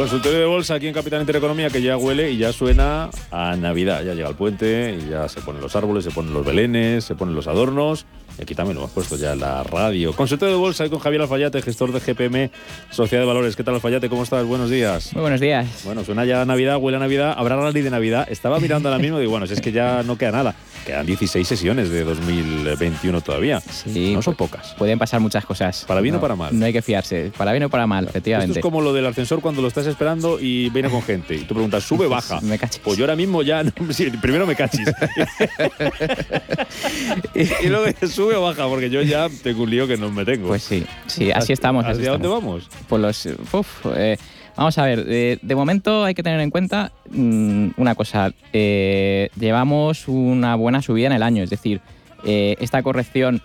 Consultorio de bolsa aquí en Capital Intereconomía que ya huele y ya suena a Navidad. Ya llega el puente y ya se ponen los árboles, se ponen los belenes, se ponen los adornos. Aquí también lo hemos puesto ya la radio. Consultorio de bolsa y con Javier Alfayate, gestor de GPM, Sociedad de Valores. ¿Qué tal Alfayate? ¿Cómo estás? Buenos días. Muy buenos días. Bueno, suena ya Navidad, huele a Navidad. ¿Habrá rally de Navidad? Estaba mirando ahora mismo y digo, bueno, si es que ya no queda nada. Quedan 16 sesiones de 2021 todavía. Sí, no son pocas. Pueden pasar muchas cosas. ¿Para bien No- o para mal? No hay que fiarse. Para bien o para mal, Esto efectivamente. es como lo del ascensor cuando lo estás esperando y viene con gente. Y tú preguntas, ¿sube o baja? Me cachis. Pues yo ahora mismo ya. no- sí, primero me cachis. y luego dices, baja, porque yo ya tengo un lío que no me tengo. Pues sí, sí, así estamos. así ¿Hacia dónde estamos. vamos? Pues los. uf, eh, vamos a ver, eh, de momento hay que tener en cuenta mm, una cosa. eh, llevamos una buena subida en el año, es decir, esta corrección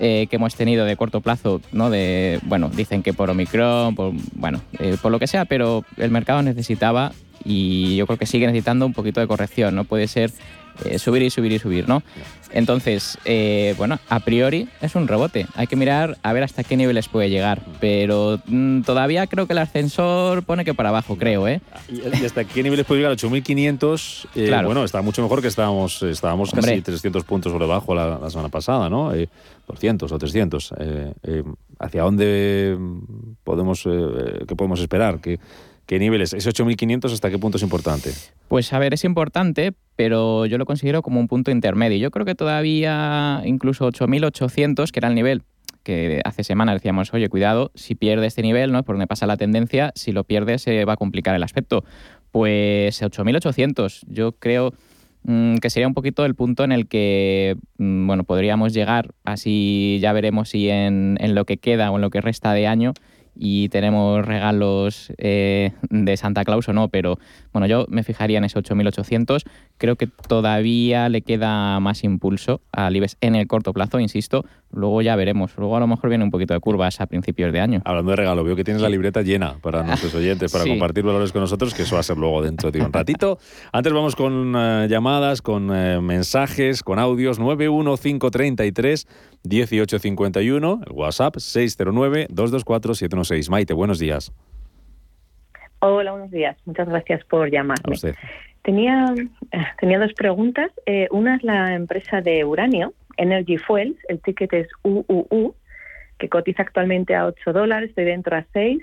eh, que hemos tenido de corto plazo, ¿no? De, bueno, dicen que por Omicron, por, bueno, eh, por lo que sea, pero el mercado necesitaba y yo creo que sigue necesitando un poquito de corrección, no puede ser eh, subir y subir y subir, ¿no? Entonces, eh, bueno, a priori es un rebote. Hay que mirar a ver hasta qué niveles puede llegar. Pero mm, todavía creo que el ascensor pone que para abajo, creo, ¿eh? ¿Y hasta qué niveles puede llegar? 8.500. eh, Claro. Bueno, está mucho mejor que estábamos, estábamos casi Hombre. 300 puntos por debajo la, la semana pasada, ¿no? Eh, 200 o 300. Eh, eh, ¿Hacia dónde podemos, eh, qué podemos esperar? ¿Qué, qué niveles? ¿Ese 8.500 hasta qué punto es importante? Pues a ver, es importante, pero yo lo considero como un punto intermedio. Yo creo que todavía incluso 8.800, que era el nivel que hace semanas decíamos, oye, cuidado, si pierde este nivel, ¿no? Por donde pasa la tendencia, si lo pierde se va a complicar el aspecto. Pues 8.800, yo creo mm, que sería un poquito el punto en el que, mm, bueno, podríamos llegar, así ya veremos si en lo que queda o en lo que resta de año y tenemos regalos eh, de Santa Claus o no, pero bueno, yo me fijaría en ese 8.800. Creo que todavía le queda más impulso al IBEX en el corto plazo, insisto. Luego ya veremos. Luego a lo mejor viene un poquito de curvas a principios de año. Hablando de regalo, veo que tienes la libreta llena para nuestros oyentes, para Sí. compartir valores con nosotros, que eso va a ser luego dentro de un ratito. Antes vamos con eh, llamadas, con eh, mensajes, con audios. 91533 1851, el WhatsApp 609 224 716. Maite, buenos días. Hola, buenos días. Muchas gracias por llamarme. Tenía, tenía dos preguntas. Eh, una es la empresa de uranio, Energy Fuels. El ticket es UUU, que cotiza actualmente a 8 dólares. Estoy dentro a 6.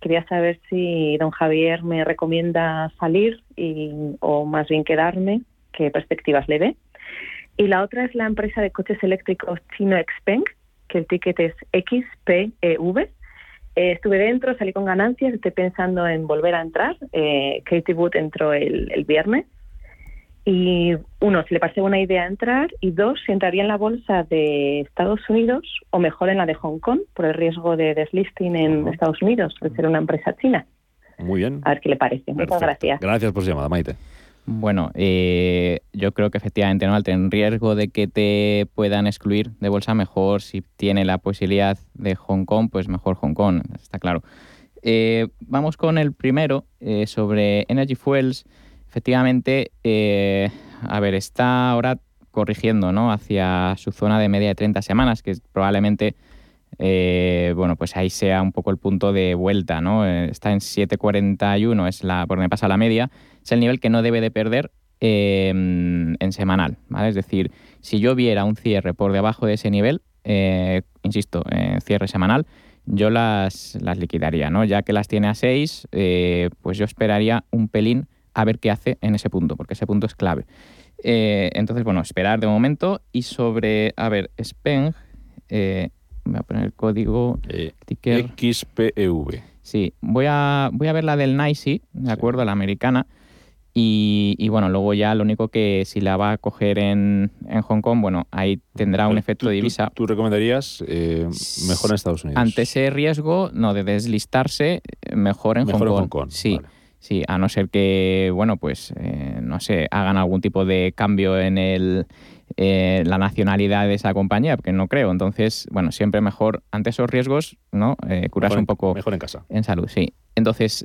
Quería saber si don Javier me recomienda salir y, o más bien quedarme. ¿Qué perspectivas le ve? Y la otra es la empresa de coches eléctricos chino Xpeng, que el ticket es XPEV. Eh, estuve dentro, salí con ganancias, estoy pensando en volver a entrar. Eh, Katie Wood entró el, viernes. Y uno, si le parece buena idea entrar. Y dos, si entraría en la bolsa de Estados Unidos o mejor en la de Hong Kong por el riesgo de deslisting en Estados Unidos, de ser una empresa china. Muy bien. A ver qué le parece. Muchas gracias. Gracias por su llamada, Maite. Bueno, eh, yo creo que efectivamente, ¿no? Al tener riesgo de que te puedan excluir de bolsa, mejor si tiene la posibilidad de Hong Kong, pues mejor Hong Kong, está claro. Eh, vamos con el primero, eh, sobre Energy Fuels. Efectivamente, a ver, está ahora corrigiendo, ¿no? Hacia su zona de media de 30 semanas, que probablemente, bueno, pues ahí sea un poco el punto de vuelta, ¿no? está en 7.41, es la, por donde pasa la media es el nivel que no debe de perder em, en semanal. ¿vale? Es decir, si yo viera un cierre por debajo de ese nivel, eh, insisto, cierre semanal, yo las, las liquidaría, ¿no? Ya que las tiene a 6, eh, pues yo esperaría un pelín a ver qué hace en ese punto, porque ese punto es clave. Eh, entonces, bueno, esperar de momento. Y sobre, a ver, Speng, voy a poner el código ticker. XPEV. Sí, voy a, voy a ver la del NICE, ¿de acuerdo? La americana. Y, bueno, luego ya lo único que si la va a coger en, Hong Kong, bueno, ahí tendrá un efecto de divisa. ¿Tú, recomendarías eh, mejor en Estados Unidos? Ante ese riesgo, no, de deslistarse, mejor en, Hong, Kong. Sí, sí, a no ser que, bueno, pues, eh, no sé, hagan algún tipo de cambio en el, eh, la nacionalidad de esa compañía, porque no creo. Entonces, bueno, siempre mejor, ante esos riesgos, ¿no? curarse un poco. Mejor en casa. En salud, sí. Entonces,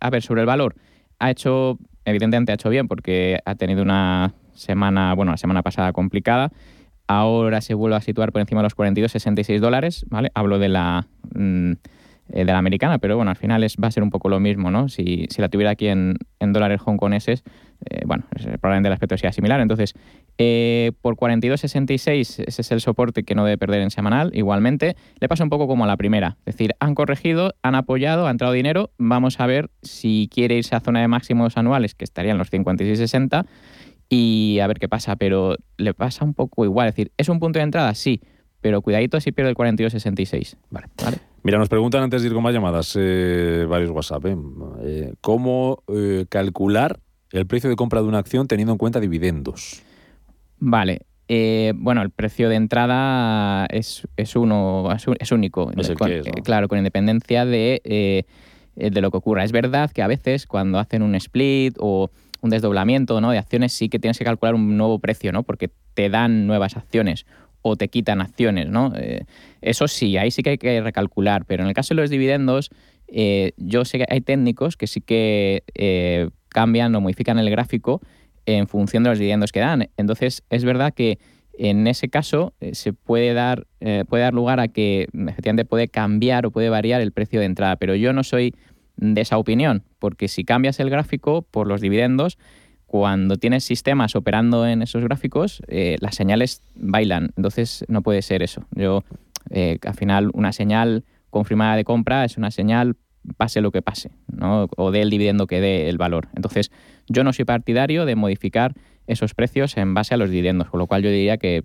a ver, sobre el valor. Ha hecho evidentemente ha hecho bien porque ha tenido una semana, bueno, la semana pasada complicada. Ahora se vuelve a situar por encima de los 42,66 dólares, ¿vale? Hablo de la, mm, eh, de la americana, pero bueno, al final es, va a ser un poco lo mismo, ¿no? Si, si la tuviera aquí en, en dólares hongkoneses, eh, bueno, probablemente el aspecto sea similar. Entonces, eh, por 42.66, ese es el soporte que no debe perder en semanal. Igualmente, le pasa un poco como a la primera. Es decir, han corregido, han apoyado, ha entrado dinero. Vamos a ver si quiere irse a zona de máximos anuales, que estarían los 56.60, y a ver qué pasa. Pero le pasa un poco igual. Es decir, ¿es un punto de entrada? Sí, pero cuidadito si pierde el 42.66. Vale. ¿Vale? Mira, nos preguntan antes de ir con más llamadas, eh, varios WhatsApp, ¿cómo calcular el precio de compra de una acción teniendo en cuenta dividendos. Vale. Eh, bueno, el precio de entrada es, uno, es, único. Eh, claro, con independencia de, eh, de lo que ocurra. Es verdad que a veces cuando hacen un split o un desdoblamiento ¿no? de acciones sí que tienes que calcular un nuevo precio, ¿no? Porque te dan nuevas acciones o te quitan acciones, ¿no? eso sí, ahí sí que hay que recalcular, pero en el caso de los dividendos, yo sé que hay técnicos que sí que cambian o modifican el gráfico en función de los dividendos que dan. Entonces, es verdad que en ese caso eh, se puede dar, eh, puede dar lugar a que efectivamente puede cambiar o puede variar el precio de entrada, pero yo no soy de esa opinión, porque si cambias el gráfico por los dividendos, cuando tienes sistemas operando en esos gráficos, eh, las señales bailan, entonces no puede ser eso. Yo, al final, una señal confirmada de compra es una señal pase lo que pase, ¿no? o dé el dividendo que dé el valor. Entonces, yo no soy partidario de modificar esos precios en base a los dividendos, con lo cual yo diría que,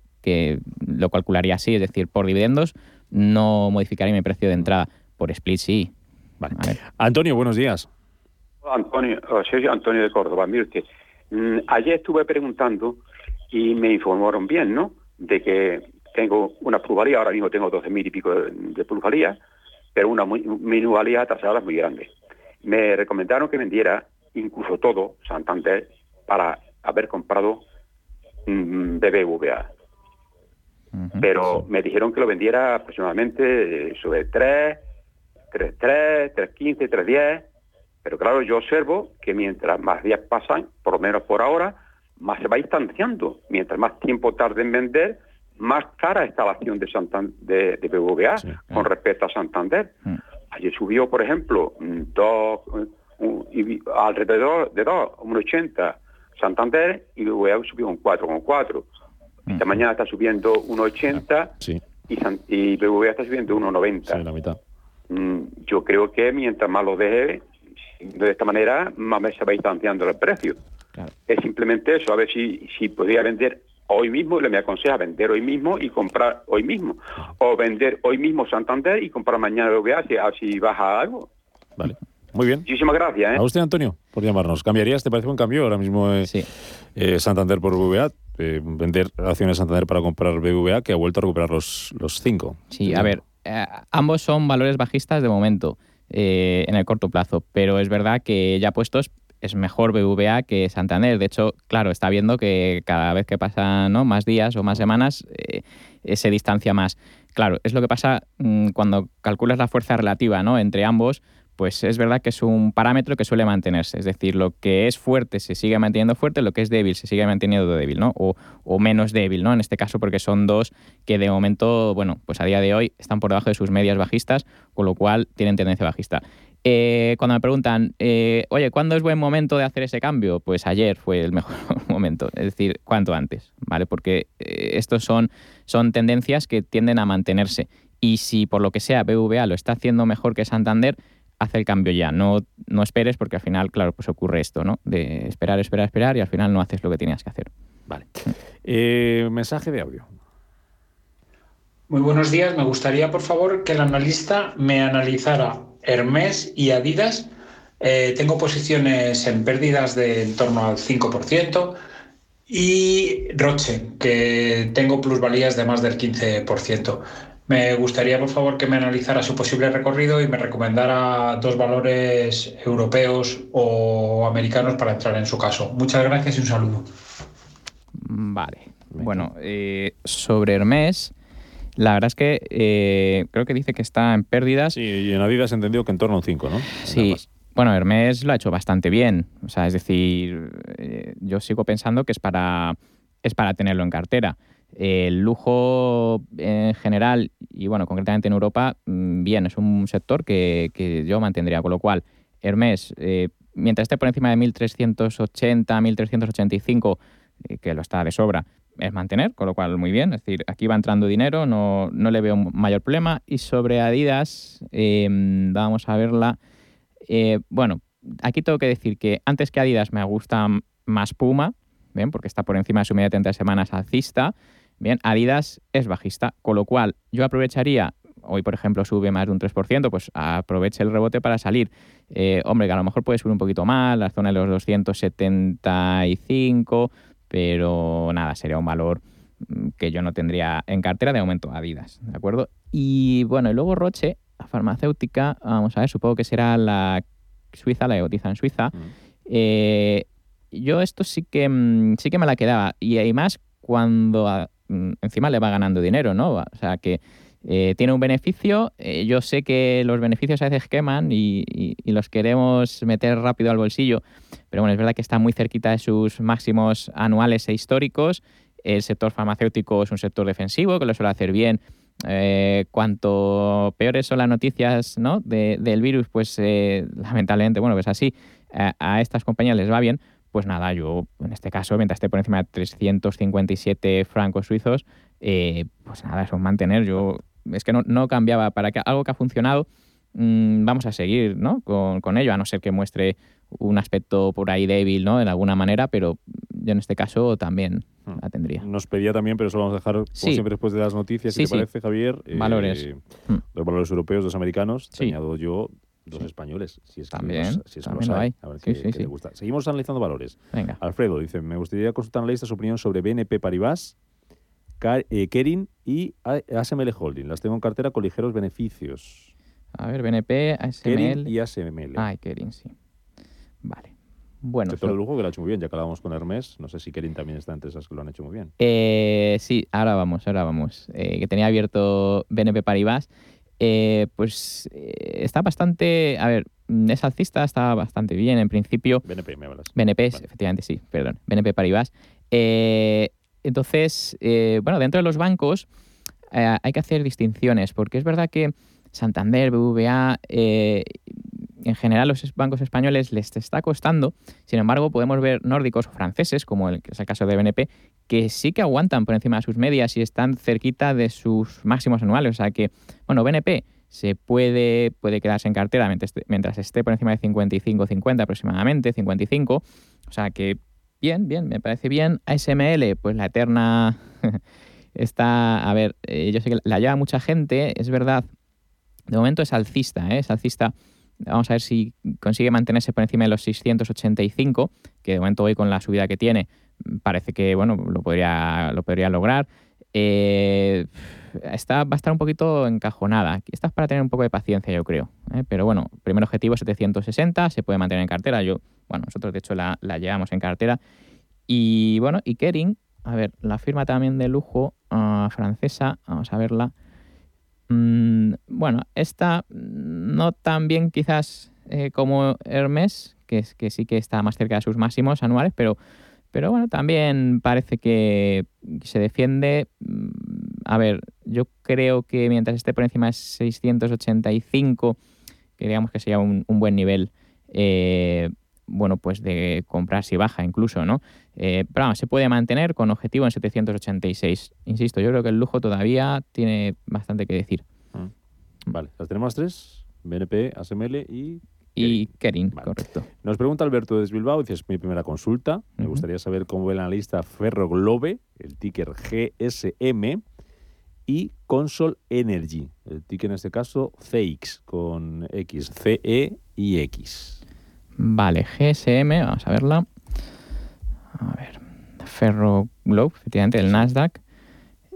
lo calcularía así, es decir, por dividendos no modificaría mi precio de entrada, por split sí. Vale. Antonio, buenos días. Antonio, oh, soy Antonio de Córdoba. Mire mm, ayer estuve preguntando y me informaron bien, ¿no? De que tengo una plusvalía, ahora mismo tengo 12.000 y pico de, de plusvalía, pero una minusvalía tasada muy grande. Me recomendaron que vendiera incluso todo Santander para haber comprado BBVA. pero me dijeron que lo vendiera aproximadamente sobre 3, 3.3, 3.15, 3.10, pero claro, yo observo que mientras más días pasan, por lo menos por ahora, más se va distanciando. Mientras más tiempo tarde en vender, más cara está la acción de, Santander, de, BBVA con respecto a Santander. Mm. Ayer subió, por ejemplo, dos, y alrededor de 2, 1,80. Santander y BBVA subió un 4,4. Esta mañana está subiendo 1,80 sí. y, San- y BBVA está subiendo 1,90. Sí, la mitad. Mm, yo creo que mientras más lo deje de esta manera, más me se va distanciando el precio. Es simplemente eso, a ver si, si podría vender hoy mismo, le me aconseja vender hoy mismo y comprar hoy mismo. O vender hoy mismo Santander y comprar mañana BBVA si, si baja algo. Vale. Muy bien. Muchísimas gracias. ¿eh? A usted, Antonio, por llamarnos. ¿Cambiarías? ¿Te parece un cambio ahora mismo eh, eh, Santander por BBVA? Eh, vender acciones Santander para comprar BBVA, que ha vuelto a recuperar los, los cinco. Sí, a ver, eh, ambos son valores bajistas de momento eh, en el corto plazo, pero es verdad que ya puestos es mejor BVA que Santander. De hecho, claro, está viendo que cada vez que pasan ¿no? más días o más semanas eh, se distancia más. Claro, es lo que pasa mm, cuando calculas la fuerza relativa ¿no? entre ambos, pues es verdad que es un parámetro que suele mantenerse. Es decir, lo que es fuerte se sigue manteniendo fuerte, lo que es débil se sigue manteniendo débil, ¿no? O, menos débil, ¿no? En este caso, porque son dos que de momento, bueno, pues a día de hoy están por debajo de sus medias bajistas, con lo cual tienen tendencia bajista. Eh, cuando me preguntan, eh, oye, ¿cuándo es buen momento de hacer ese cambio? Pues ayer fue el mejor momento, es decir, cuanto antes, ¿vale? Porque eh, estos son, son tendencias que tienden a mantenerse. Y si por lo que sea BVA lo está haciendo mejor que Santander, hace el cambio ya. No, no esperes porque al final, claro, pues ocurre esto, ¿no? De esperar, esperar, esperar y al final no haces lo que tenías que hacer. Vale. Eh, mensaje de audio. Muy buenos días. Me gustaría, por favor, que el analista me analizara Hermes y Adidas. Eh, tengo posiciones en pérdidas de en torno al 5% y Roche, que tengo plusvalías de más del 15%. Me gustaría, por favor, que me analizara su posible recorrido y me recomendara dos valores europeos o americanos para entrar en su caso. Muchas gracias y un saludo. Vale. Bueno, eh, sobre Hermes, la verdad es que eh, creo que dice que está en pérdidas. Sí, y en Adidas he entendido que en torno a un 5, ¿no? Sí. Bueno, Hermes lo ha hecho bastante bien. O sea, es decir, eh, yo sigo pensando que es para, es para tenerlo en cartera. El lujo en general, y bueno, concretamente en Europa, mm, bien, es un sector que, que yo mantendría. Con lo cual, Hermes, eh, mientras esté por encima de 1380, 1385, eh, que lo está de sobra, es mantener, con lo cual muy bien. Es decir, aquí va entrando dinero, no, no le veo mayor problema. Y sobre Adidas, eh, vamos a verla. Eh, bueno, aquí tengo que decir que antes que Adidas me gusta más Puma, ¿bien? porque está por encima de su media de 30 semanas alcista. Bien, Adidas es bajista, con lo cual yo aprovecharía, hoy por ejemplo sube más de un 3%, pues aproveche el rebote para salir. Eh, hombre, que a lo mejor puede subir un poquito más, la zona de los 275, pero nada, sería un valor mm, que yo no tendría en cartera de momento Adidas, ¿de acuerdo? Y bueno, y luego Roche, la farmacéutica, vamos a ver, supongo que será la suiza, la que cotiza en Suiza. Eh, yo esto sí que, mm, sí que me la quedaba, y además cuando encima le va ganando dinero, ¿no? O sea, que eh, tiene un beneficio, eh, yo sé que los beneficios a veces queman y, los queremos meter rápido al bolsillo, pero bueno, es verdad que está muy cerquita de sus máximos anuales e históricos. El sector farmacéutico es un sector defensivo que lo suele hacer bien. Eh, cuanto peores son las noticias ¿no? de- del virus, pues lamentablemente, bueno, pues así, a estas compañías les va bien. Pues nada, yo en este caso, mientras esté por encima de 357 francos suizos, eh, pues nada, eso es mantener. Yo es que no, no cambiaba para que algo que ha funcionado, mm, vamos a seguir ¿no? con, con ello, a no ser que muestre un aspecto por ahí débil ¿no? en alguna manera, pero yo en este caso también la tendría. Nos pedía también, pero eso lo vamos a dejar, como Sí. siempre, después de las noticias, si sí. te parece, Javier. eh, Valores. Mm. Los valores europeos, los americanos. Te añado yo dos españoles. Si es que También, los- si es que también los lo hay. hay. A ver Sí, qué, sí, qué sí. le gusta. Seguimos analizando valores. Venga. Alfredo dice, me gustaría consultar analista su opinión sobre BNP Paribas, eh, Kerin y A- ASML Holding. Las tengo en cartera con ligeros beneficios. A ver, BNP, Kerin ASML. y ASML. Ah, Kerin, sí. Vale. Bueno, Sector de lujo que lo ha hecho muy bien, ya que hablábamos con Hermes. No sé si Kerin también está entre esas que lo han hecho muy bien. Eh, sí, ahora vamos, ahora vamos. Eh, que tenía abierto BNP Paribas. Eh, pues eh, está bastante. A ver, mm, es alcista, está bastante bien en principio. BNP, me hablas. BNP, efectivamente, sí, perdón. BNP Paribas. Eh, entonces, bueno, dentro de los bancos hay que hacer distinciones, porque es verdad que Santander, BVA, en general los bancos españoles les está costando. Sin embargo, podemos ver nórdicos o franceses, como el, es el caso de BNP, que sí que aguantan por encima de sus medias y están cerquita de sus máximos anuales. O sea que, bueno, BNP se puede, puede quedarse en cartera mientras, esté por encima de 55, 50 aproximadamente, 55. O sea que bien, bien, me parece bien. ASML, pues la eterna está, a ver, eh, yo sé que la lleva mucha gente, es verdad, de momento es alcista, ¿eh? es alcista. Vamos a ver si consigue mantenerse por encima de los 685, que de momento hoy con la subida que tiene parece que bueno lo podría, lo podría lograr. Eh, está, va a estar un poquito encajonada. Esta es para tener un poco de paciencia, yo creo. ¿eh? Pero bueno, primer objetivo 760, se puede mantener en cartera. Yo, bueno, nosotros de hecho la, la llevamos en cartera. Y bueno, y Kering, a ver, la firma también de lujo ah, francesa, vamos a verla. Mm, bueno, esta no tan bien quizás eh, como Hermes, que, es, que sí que está más cerca de sus máximos anuales, pero, pero bueno, también parece que se defiende. Mm, a ver, yo creo que mientras esté por encima de 685, que digamos que sería un, buen nivel, eh, bueno, pues de comprar si baja incluso, ¿no? Eh, pero vamos, se puede mantener con objetivo en 786. Insisto, yo creo que el lujo todavía tiene bastante que decir. Mm. Vale, las tenemos tres, BNP, ASML y... Y Kering, correcto. Nos pregunta Alberto de Bilbao, dice, es mi primera consulta, me gustaría saber cómo ve la analista Ferroglobe, el ticker GSM, y Consol Energy, el ticker en este caso CX, con X, CE y X. Vale, GSM, vamos a verla. A ver, Ferro Globe, efectivamente, el Nasdaq.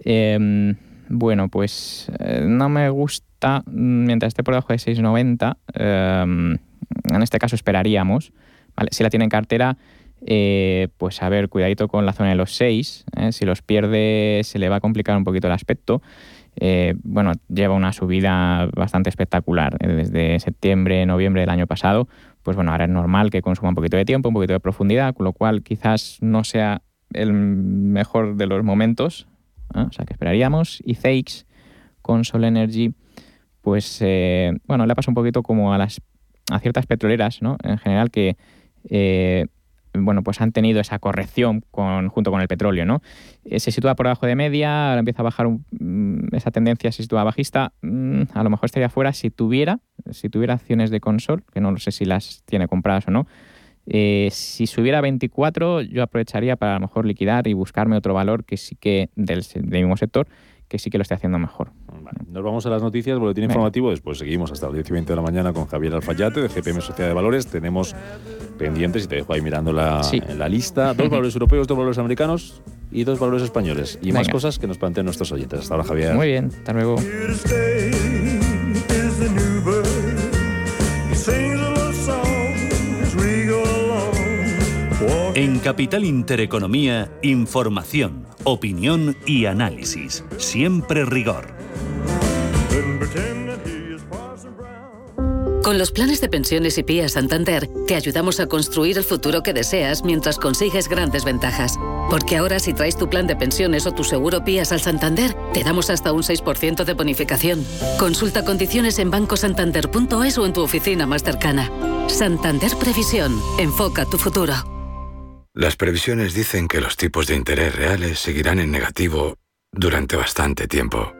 Em, bueno, pues eh, no me gusta, mientras esté por debajo de 6,90, em, en este caso esperaríamos. ¿vale? Si la tiene en cartera, eh, pues a ver, cuidadito con la zona de los 6. ¿eh? Si los pierde, se le va a complicar un poquito el aspecto. bueno, lleva una subida bastante espectacular desde septiembre, noviembre del año pasado pues bueno, ahora es normal que consuma un poquito de tiempo, un poquito de profundidad, con lo cual quizás no sea el mejor de los momentos, o sea que esperaríamos. Y CX con Sol Energy, pues eh, bueno, le pasa un poquito como a las a ciertas petroleras, ¿no? En general que eh, bueno, pues han tenido esa corrección con, junto con el petróleo, ¿no? Eh, se sitúa por debajo de media, ahora empieza a bajar mm, esa tendencia, se sitúa bajista, mm, a lo mejor estaría fuera si tuviera, si tuviera acciones de consol, que no sé si las tiene compradas o no. Eh, si subiera a 24, yo aprovecharía para a lo mejor liquidar y buscarme otro valor que sí que del, del mismo sector que sí que lo esté haciendo mejor. Nos vamos a las noticias, boletín informativo, después seguimos hasta las 10 y 20 de la mañana con Javier Alfayate de GPM Sociedad de Valores. Tenemos pendientes, y te dejo ahí mirando la, la lista, dos valores europeos, dos valores americanos y dos valores españoles. Y más cosas que nos plantean nuestros oyentes. Hasta ahora, Javier. Muy bien, hasta luego. En Capital Intereconomía, información, opinión y análisis. Siempre rigor. Con los planes de pensiones y PIA Santander, te ayudamos a construir el futuro que deseas mientras consigues grandes ventajas. Porque ahora si traes tu plan de pensiones o tu seguro PIAS al Santander, te damos hasta un 6% de bonificación. Consulta condiciones en bancosantander.es o en tu oficina más cercana. Santander Previsión. Enfoca tu futuro. Las previsiones dicen que los tipos de interés reales seguirán en negativo durante bastante tiempo.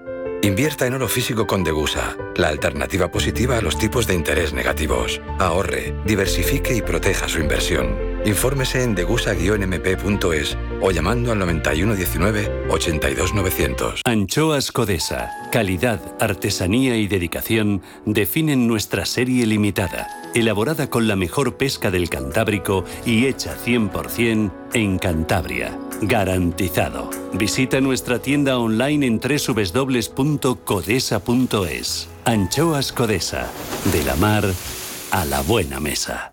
Invierta en oro físico con Degusa, la alternativa positiva a los tipos de interés negativos. Ahorre, diversifique y proteja su inversión. Infórmese en degusa-mp.es o llamando al 9119 82900. Anchoas Codesa, calidad, artesanía y dedicación definen nuestra serie limitada elaborada con la mejor pesca del Cantábrico y hecha 100% en Cantabria. Garantizado. Visita nuestra tienda online en www.codesa.es. Anchoas Codesa. De la mar a la buena mesa.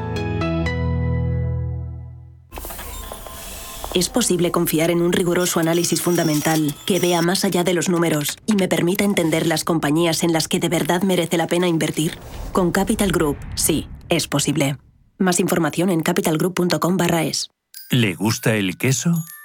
Es posible confiar en un riguroso análisis fundamental que vea más allá de los números y me permita entender las compañías en las que de verdad merece la pena invertir. Con Capital Group, sí, es posible. Más información en capitalgroup.com/es. ¿Le gusta el queso?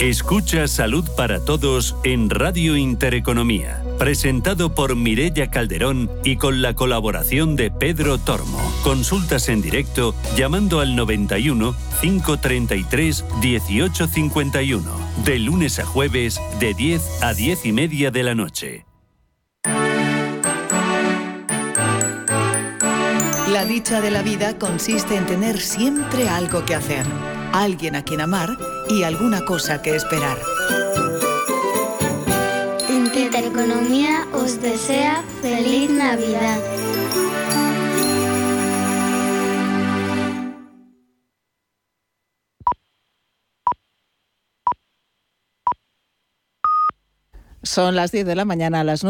Escucha Salud para Todos en Radio Intereconomía, presentado por Mirella Calderón y con la colaboración de Pedro Tormo. Consultas en directo llamando al 91 533 1851, de lunes a jueves de 10 a 10 y media de la noche. La dicha de la vida consiste en tener siempre algo que hacer alguien a quien amar y alguna cosa que esperar. Intereconomía os desea feliz Navidad. Son las 10 de la mañana, a las